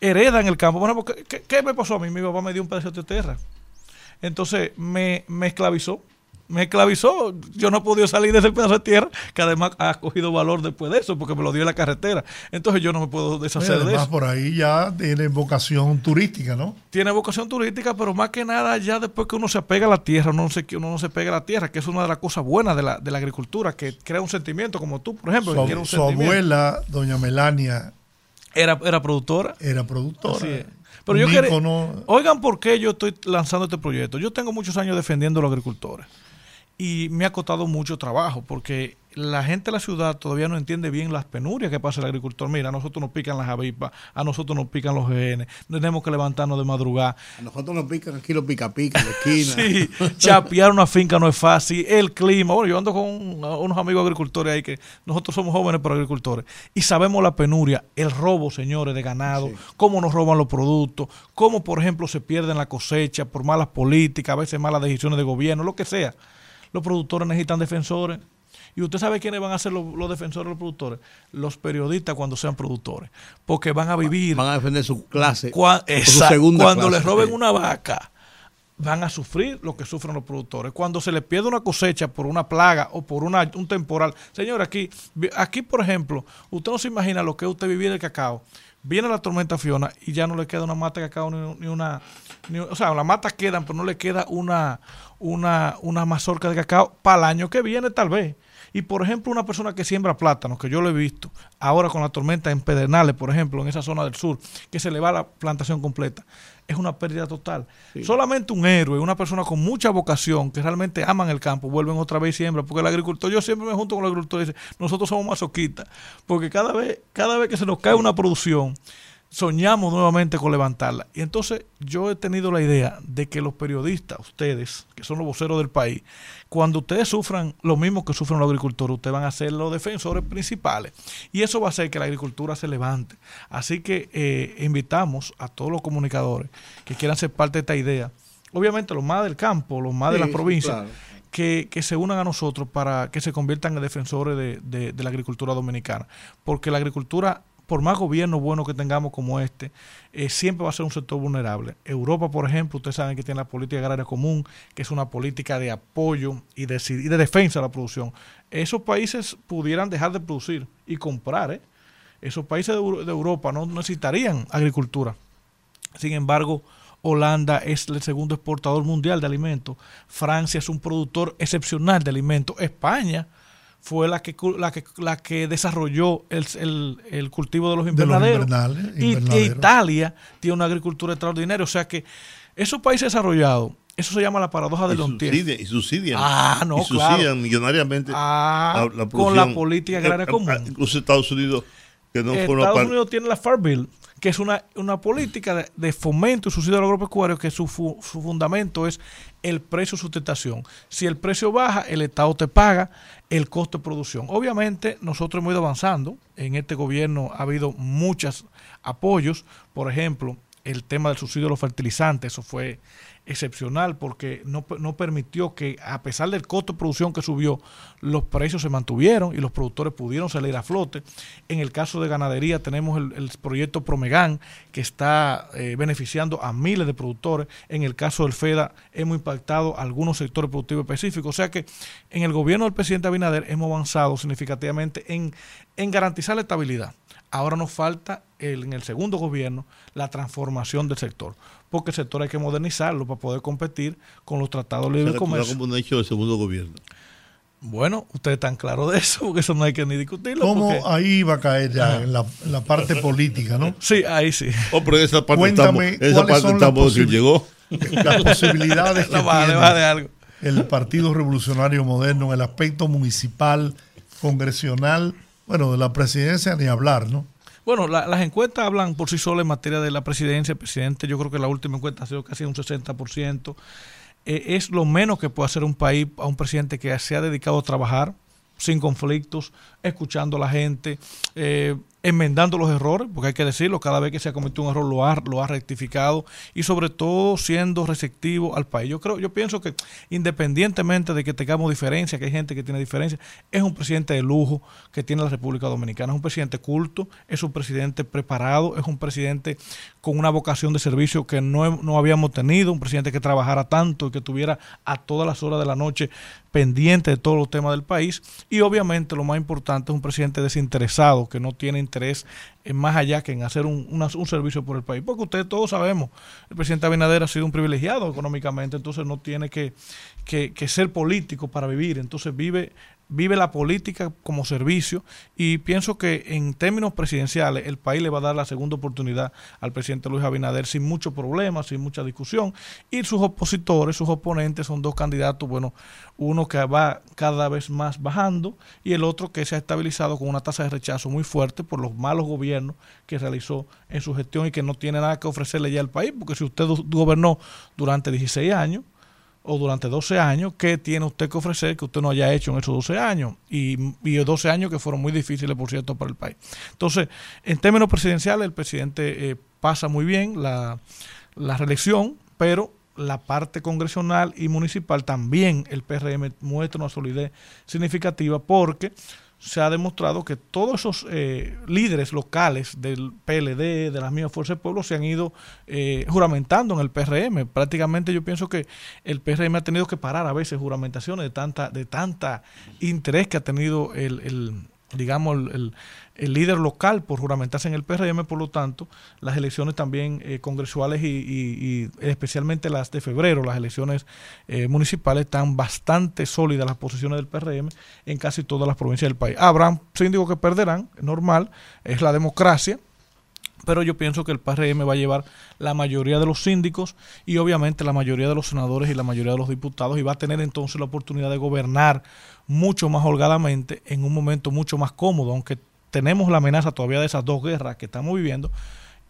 hereda en el campo. Bueno, porque, ¿qué, qué me pasó a mí? Mi papá me dio un pedazo de tierra. Entonces, me, me esclavizó. Me esclavizó. Yo no he podido salir de ese pedazo de tierra, que además ha cogido valor después de eso, porque me lo dio en la carretera. Entonces, yo no me puedo deshacer de además eso. por ahí ya tiene vocación turística, ¿no? Tiene vocación turística, pero más que nada, ya después que uno se apega a la tierra, uno no se, uno no se pega a la tierra, que es una de las cosas buenas de la, de la agricultura, que crea un sentimiento, como tú, por ejemplo, Su, un abuela, doña Melania, Era, era productora. era productora. Pero yo quería, oigan por qué yo estoy lanzando este proyecto. Yo tengo muchos años defendiendo a los agricultores y me ha costado mucho trabajo porque la gente de la ciudad todavía no entiende bien las penurias que pasa el agricultor. Mira, a nosotros nos pican las avispas, a nosotros nos pican los genes, tenemos que levantarnos de madrugada. A nosotros nos pican aquí los pica pica en la esquina. Sí, chapear una finca no es fácil, el clima. Bueno, yo ando con unos amigos agricultores ahí que nosotros somos jóvenes pero agricultores y sabemos la penuria, el robo, señores, de ganado, Sí. cómo nos roban los productos, cómo, por ejemplo, se pierden la cosecha por malas políticas, a veces malas decisiones de gobierno, lo que sea. Los productores necesitan defensores. Y usted sabe quiénes van a ser los, los defensores de los productores. Los periodistas cuando sean productores. Porque van a vivir Van a defender su clase. Cua- su segunda Cuando clase. les roben una vaca, van a sufrir lo que sufren los productores. Cuando se les pierde una cosecha por una plaga o por una, un temporal. Señor, aquí, aquí, por ejemplo, usted no se imagina lo que es usted vivir el cacao. Viene la tormenta Fiona y ya no le queda una mata de cacao ni, ni una... ni- o sea, las matas quedan, pero no le queda una, una, una mazorca de cacao para el año que viene tal vez. Y por ejemplo, una persona que siembra plátanos, que yo lo he visto, ahora con la tormenta en Pedernales, por ejemplo, en esa zona del sur, que se le va la plantación completa, es una pérdida total. Solamente un héroe, una persona con mucha vocación, que realmente aman el campo, vuelven otra vez y siembran, porque el agricultor, yo siempre me junto con el agricultor y dice, nosotros somos masoquistas, porque cada vez, cada vez que se nos cae una producción, soñamos nuevamente con levantarla. Y entonces yo he tenido la idea de que los periodistas, ustedes, que son los voceros del país, cuando ustedes sufran lo mismo que sufren los agricultores, ustedes van a ser los defensores principales. Y eso va a hacer que la agricultura se levante. Así que eh, invitamos a todos los comunicadores que quieran ser parte de esta idea. Obviamente los más del campo, los más de las provincias, claro. que, que se unan a nosotros para que se conviertan en defensores de, de- de la agricultura dominicana. Porque la agricultura, por más gobierno bueno que tengamos como este, eh, siempre va a ser un sector vulnerable. Europa, por ejemplo, ustedes saben que tiene la política agraria común, que es una política de apoyo y de, defensa de la producción. Esos países pudieran dejar de producir y comprar. ¿eh? Esos países de Europa no necesitarían agricultura. Sin embargo, Holanda es el segundo exportador mundial de alimentos. Francia es un productor excepcional de alimentos. España fue la que, la que, la que desarrolló el, el- el cultivo de los los invernaderos. invernales, Y-. Italia tiene una agricultura extraordinaria. O sea que esos países desarrollados, eso se llama la paradoja del Don Tier. subsidian, y subsidian. Ah, no, y subsidian claro. millonariamente Ah, la, la con la política agraria Eh, eh, común. Incluso Estados Unidos, que no Estados parte. Unidos tiene la Farm Bill, que es una, una política de, de fomento y subsidio al agropecuario que su, fu- su fundamento es el precio de sustentación. Si el precio baja, el Estado te paga el costo de producción. Obviamente, nosotros hemos ido avanzando. En este gobierno ha habido muchos apoyos. Por ejemplo, el tema del subsidio de los fertilizantes, eso fue excepcional porque no, no permitió que, a pesar del costo de producción que subió, los precios se mantuvieron y los productores pudieron salir a flote. En el caso de ganadería tenemos el, el proyecto Promegan que está eh, beneficiando a miles de productores. En el caso del FEDA hemos impactado algunos sectores productivos específicos. O sea que en el gobierno del presidente Abinader hemos avanzado significativamente en, en garantizar la estabilidad. Ahora nos falta el- en el segundo gobierno la transformación del sector, porque el sector hay que modernizarlo para poder competir con los tratados de O sea, libre comercio. como hecho del segundo gobierno. Bueno, ustedes están claros de eso, porque eso no hay que ni discutirlo. ¿Cómo porque- ahí va a caer ya en la, en la parte política, no? Sí, ahí sí. Oh, pero esa parte Cuéntame, estamos, esa ¿cuáles parte son las estamos que posibil- llegó. Las posibilidades que No, vale, tiene vale algo. el Partido Revolucionario Moderno en el aspecto municipal, congresional, bueno, de la presidencia ni hablar, ¿no? Bueno, la- las encuestas hablan por sí solas en materia de la presidencia. Presidente, yo creo que la última encuesta ha sido casi un 60%. Eh, es lo menos que puede hacer un país a un presidente que se ha dedicado a trabajar sin conflictos, escuchando a la gente, eh, enmendando los errores, porque hay que decirlo, cada vez que se ha cometido un error lo ha, lo ha rectificado y sobre todo siendo receptivo al país. Yo creo, yo pienso que independientemente de que tengamos diferencias, que hay gente que tiene diferencias, es un presidente de lujo que tiene la República Dominicana, es un presidente culto, es un presidente preparado, es un presidente con una vocación de servicio que no, no habíamos tenido, un presidente que trabajara tanto y que tuviera a todas las horas de la noche pendiente de todos los temas del país y obviamente lo más importante es un presidente desinteresado que no tiene interés en más allá que en hacer un, servicio por el país. Porque ustedes todos sabemos el presidente Abinader ha sido un privilegiado económicamente entonces no tiene que- que ser político para vivir. Entonces vive vive la política como servicio y pienso que en términos presidenciales el país le va a dar la segunda oportunidad al presidente Luis Abinader sin mucho problema, sin mucha discusión. Y sus opositores, sus oponentes son dos candidatos, bueno, uno que va cada vez más bajando y el otro que se ha estabilizado con una tasa de rechazo muy fuerte por los malos gobiernos que realizó en su gestión y que no tiene nada que ofrecerle ya al país, porque si usted gobernó durante 16 años, o durante 12 años, ¿qué tiene usted que ofrecer que usted no haya hecho en esos 12 años? Y, y 12 años que fueron muy difíciles, por cierto, para el país. Entonces, en términos presidenciales, el presidente eh, pasa muy bien la, la reelección, pero la parte congresional y municipal también el PRM muestra una solidez significativa porque se ha demostrado que todos esos eh, líderes locales del PLD, de las mismas fuerzas del pueblo, se han ido eh, juramentando en el PRM. Prácticamente yo pienso que el PRM ha tenido que parar a veces juramentaciones de tanta, de tanta interés que ha tenido el, el digamos, el, el líder local por juramentarse en el PRM, por lo tanto, las elecciones también eh, congresuales y, especialmente las de febrero, las elecciones eh, municipales, están bastante sólidas las posiciones del PRM en casi todas las provincias del país. Habrán síndicos que perderán, normal, es la democracia, pero yo pienso que el PRM va a llevar la mayoría de los síndicos y obviamente la mayoría de los senadores y la mayoría de los diputados y va a tener entonces la oportunidad de gobernar mucho más holgadamente en un momento mucho más cómodo, aunque tenemos la amenaza todavía de esas dos guerras que estamos viviendo,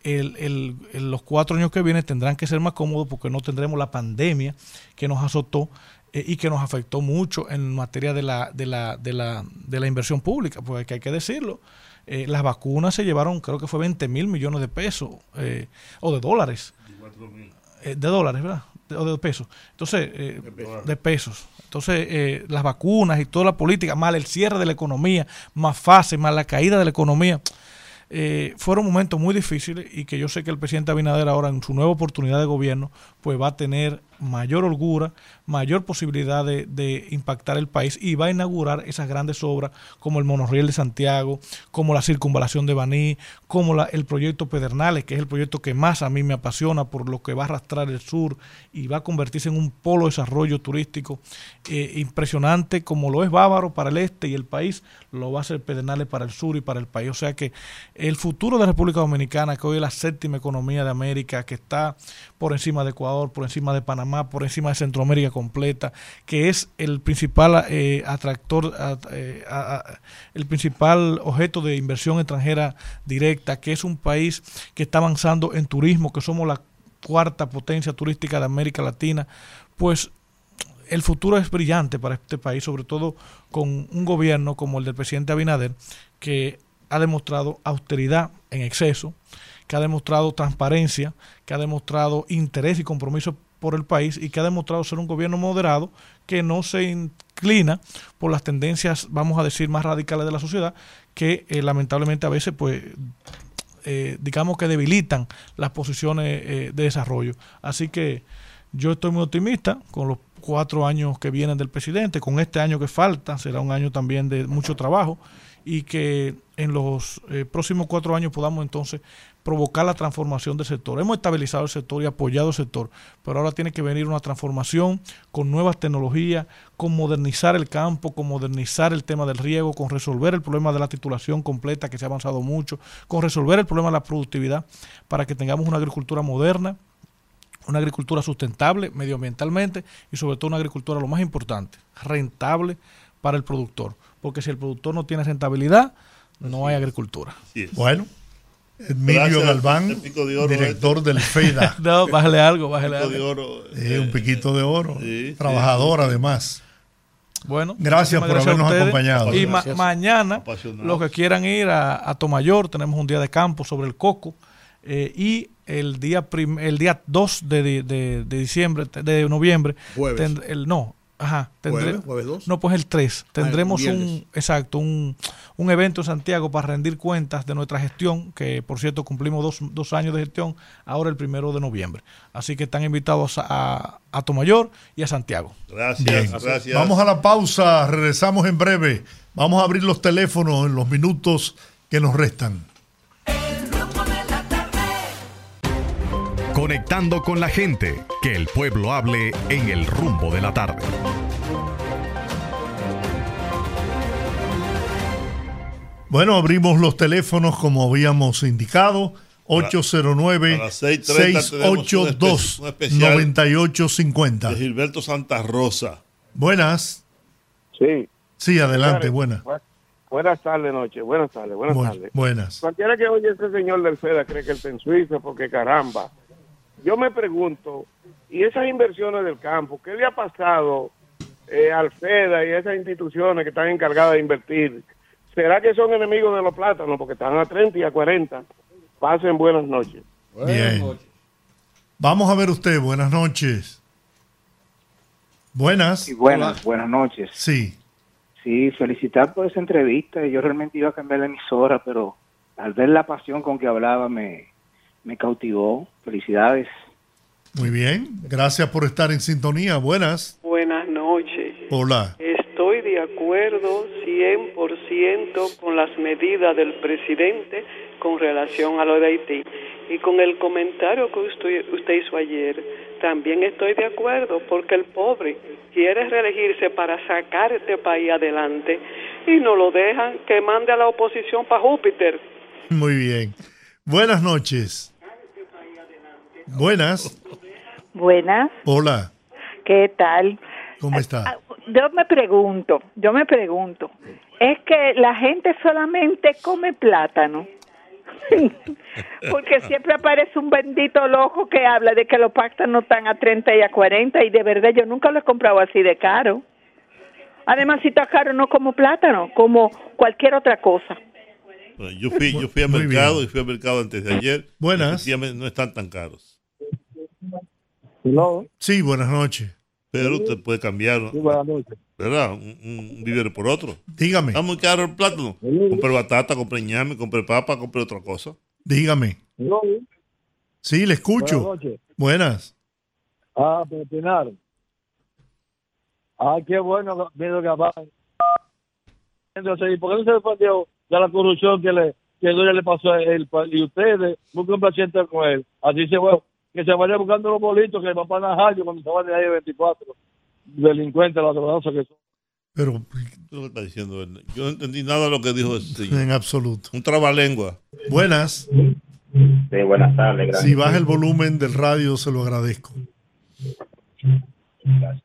el, el, el, los cuatro años que vienen tendrán que ser más cómodos porque no tendremos la pandemia que nos azotó eh, y que nos afectó mucho en materia de la, de la, de la, de la inversión pública, porque hay que decirlo. Eh, las vacunas se llevaron, creo que fue 20 mil millones de pesos eh, o de dólares. de dólares, ¿verdad? De, o de pesos. Entonces, de, pesos. de pesos. Entonces, eh, las vacunas y toda la política, más el cierre de la economía, más fase, más la caída de la economía, eh, fueron momentos muy difíciles y que yo sé que el presidente Abinader ahora en su nueva oportunidad de gobierno, pues va a tener mayor holgura, mayor posibilidad de, de, impactar el país y va a inaugurar esas grandes obras como el monorriel de Santiago, como la circunvalación de Baní, como la, el proyecto Pedernales, que es el proyecto que más a mí me apasiona por lo que va a arrastrar el sur y va a convertirse en un polo de desarrollo turístico eh, impresionante como lo es Bávaro para el este y el país, lo va a hacer Pedernales para el sur y para el país. O sea que el futuro de la República Dominicana, que hoy es la séptima economía de América, que está por encima de Ecuador, por encima de Panamá, por encima de Centroamérica completa, que es el principal eh, atractor, eh, el principal objeto de inversión extranjera directa, que es un país que está avanzando en turismo, que somos la cuarta potencia turística de América Latina, pues el futuro es brillante para este país, sobre todo con un gobierno como el del presidente Abinader, que ha demostrado austeridad en exceso, que ha demostrado transparencia, que ha demostrado interés y compromiso por el país y que ha demostrado ser un gobierno moderado que no se inclina por las tendencias, vamos a decir, más radicales de la sociedad, que eh, lamentablemente a veces, pues, eh, digamos que debilitan las posiciones eh, de desarrollo. Así que yo estoy muy optimista con los cuatro años que vienen del presidente, con este año que falta, será un año también de mucho trabajo y que en los próximos cuatro años podamos entonces provocar la transformación del sector. Hemos estabilizado el sector y apoyado el sector, pero ahora tiene que venir una transformación con nuevas tecnologías, con modernizar el campo, con modernizar el tema del riego, con resolver el problema de la titulación completa que se ha avanzado mucho, con resolver el problema de la productividad para que tengamos una agricultura moderna, una agricultura sustentable medioambientalmente y sobre todo una agricultura lo más importante, rentable para el productor, porque si el productor no tiene rentabilidad, no hay agricultura. Bueno, Emilio Galván, director este. del FEDA. no, bájale algo, bájale algo. De oro, eh, un piquito de oro. Sí, Trabajador, sí, además. Bueno, gracias por gracias habernos acompañado. Y ma mañana, los que quieran ir a, a, Tomayor, tenemos un día de campo sobre el coco. Eh, y el día el día 2 de, de, de, de diciembre, de noviembre, ten, el, no, Ajá, tendré, ¿Jueves, ¿Jueves 2? No, pues el 3. Tendremos ah, un, exacto, un, un, evento en Santiago para rendir cuentas de nuestra gestión, que por cierto cumplimos dos, dos años de gestión, ahora el primero de noviembre. Así que están invitados a, a, a Tomayor y a Santiago. Gracias, gracias. Vamos a la pausa, regresamos en breve. Vamos a abrir los teléfonos en los minutos que nos restan. Conectando con la gente, que el pueblo hable en el rumbo de la tarde. Bueno, abrimos los teléfonos como habíamos indicado. 809 a las 6:30 tenemos un espe- un especial 682-9850. De Gilberto Santa Rosa. Buenas. Sí. Sí, adelante, buenas. bu- Buenas tardes, noche. Buenas tardes, buenas Bu- tardes. buenas. Cualquiera que oye ese señor del FEDA cree que él está en Suiza porque caramba. Yo me pregunto, ¿y esas inversiones del campo, qué le ha pasado eh, al FEDA y a esas instituciones que están encargadas de invertir? ¿Será que son enemigos de los plátanos porque están a 30 y a 40? Pasen buenas noches. Bien. Vamos a ver usted, buenas noches. Buenas. Sí, buenas, buenas noches. Sí. Sí, felicitar por esa entrevista. Yo realmente iba a cambiar la emisora, pero al ver la pasión con que hablaba me, me cautivó. Felicidades. Muy bien. Gracias por estar en sintonía. Buenas. Buenas noches. Hola. Estoy de acuerdo 100% con las medidas del presidente con relación a lo de Haití. Y con el comentario que usted, usted hizo ayer, también estoy de acuerdo porque el pobre quiere reelegirse para sacar este país adelante y no lo dejan que mande a la oposición para Júpiter. Muy bien. Buenas noches. Buenas. Buenas, Hola. ¿qué tal? ¿Cómo está? Yo me pregunto, yo me pregunto, ¿es que la gente solamente come plátano? Porque siempre aparece un bendito loco que habla de que los plátanos están a 30 y a 40 y de verdad yo nunca lo he comprado así de caro. Además, si está caro no como plátano, como cualquier otra cosa. Bueno, yo fui, yo fui al mercado bien. y fui al mercado antes de ayer. Buenas. No están tan caros. Sí, buenas noches. Pero usted puede cambiar, ¿no? buenas noches. ¿verdad? Un, un vivero por otro. Dígame, Está muy caro el plátano. Compré batata, compré ñame, compré papa, compré otra cosa. dígame. Sí, le escucho. noches. Buenas. Ah, Pinar. Ah, qué bueno, viendo que va. Entonces, ¿y por qué no se defendió de la corrupción que le que le pasó a él? Y ustedes buscan paciente con él. Así se bueno, que se vaya buscando los bolitos que van para Najayo cuando se van de ahí de 24. Delincuentes, ladronados que son. Pero ¿Qué es lo que está diciendo él? Yo no entendí nada de lo que dijo ese señor. en absoluto. Un trabalengua. Buenas. Sí, buenas tardes. Si baja el volumen del radio, se lo agradezco. Gracias.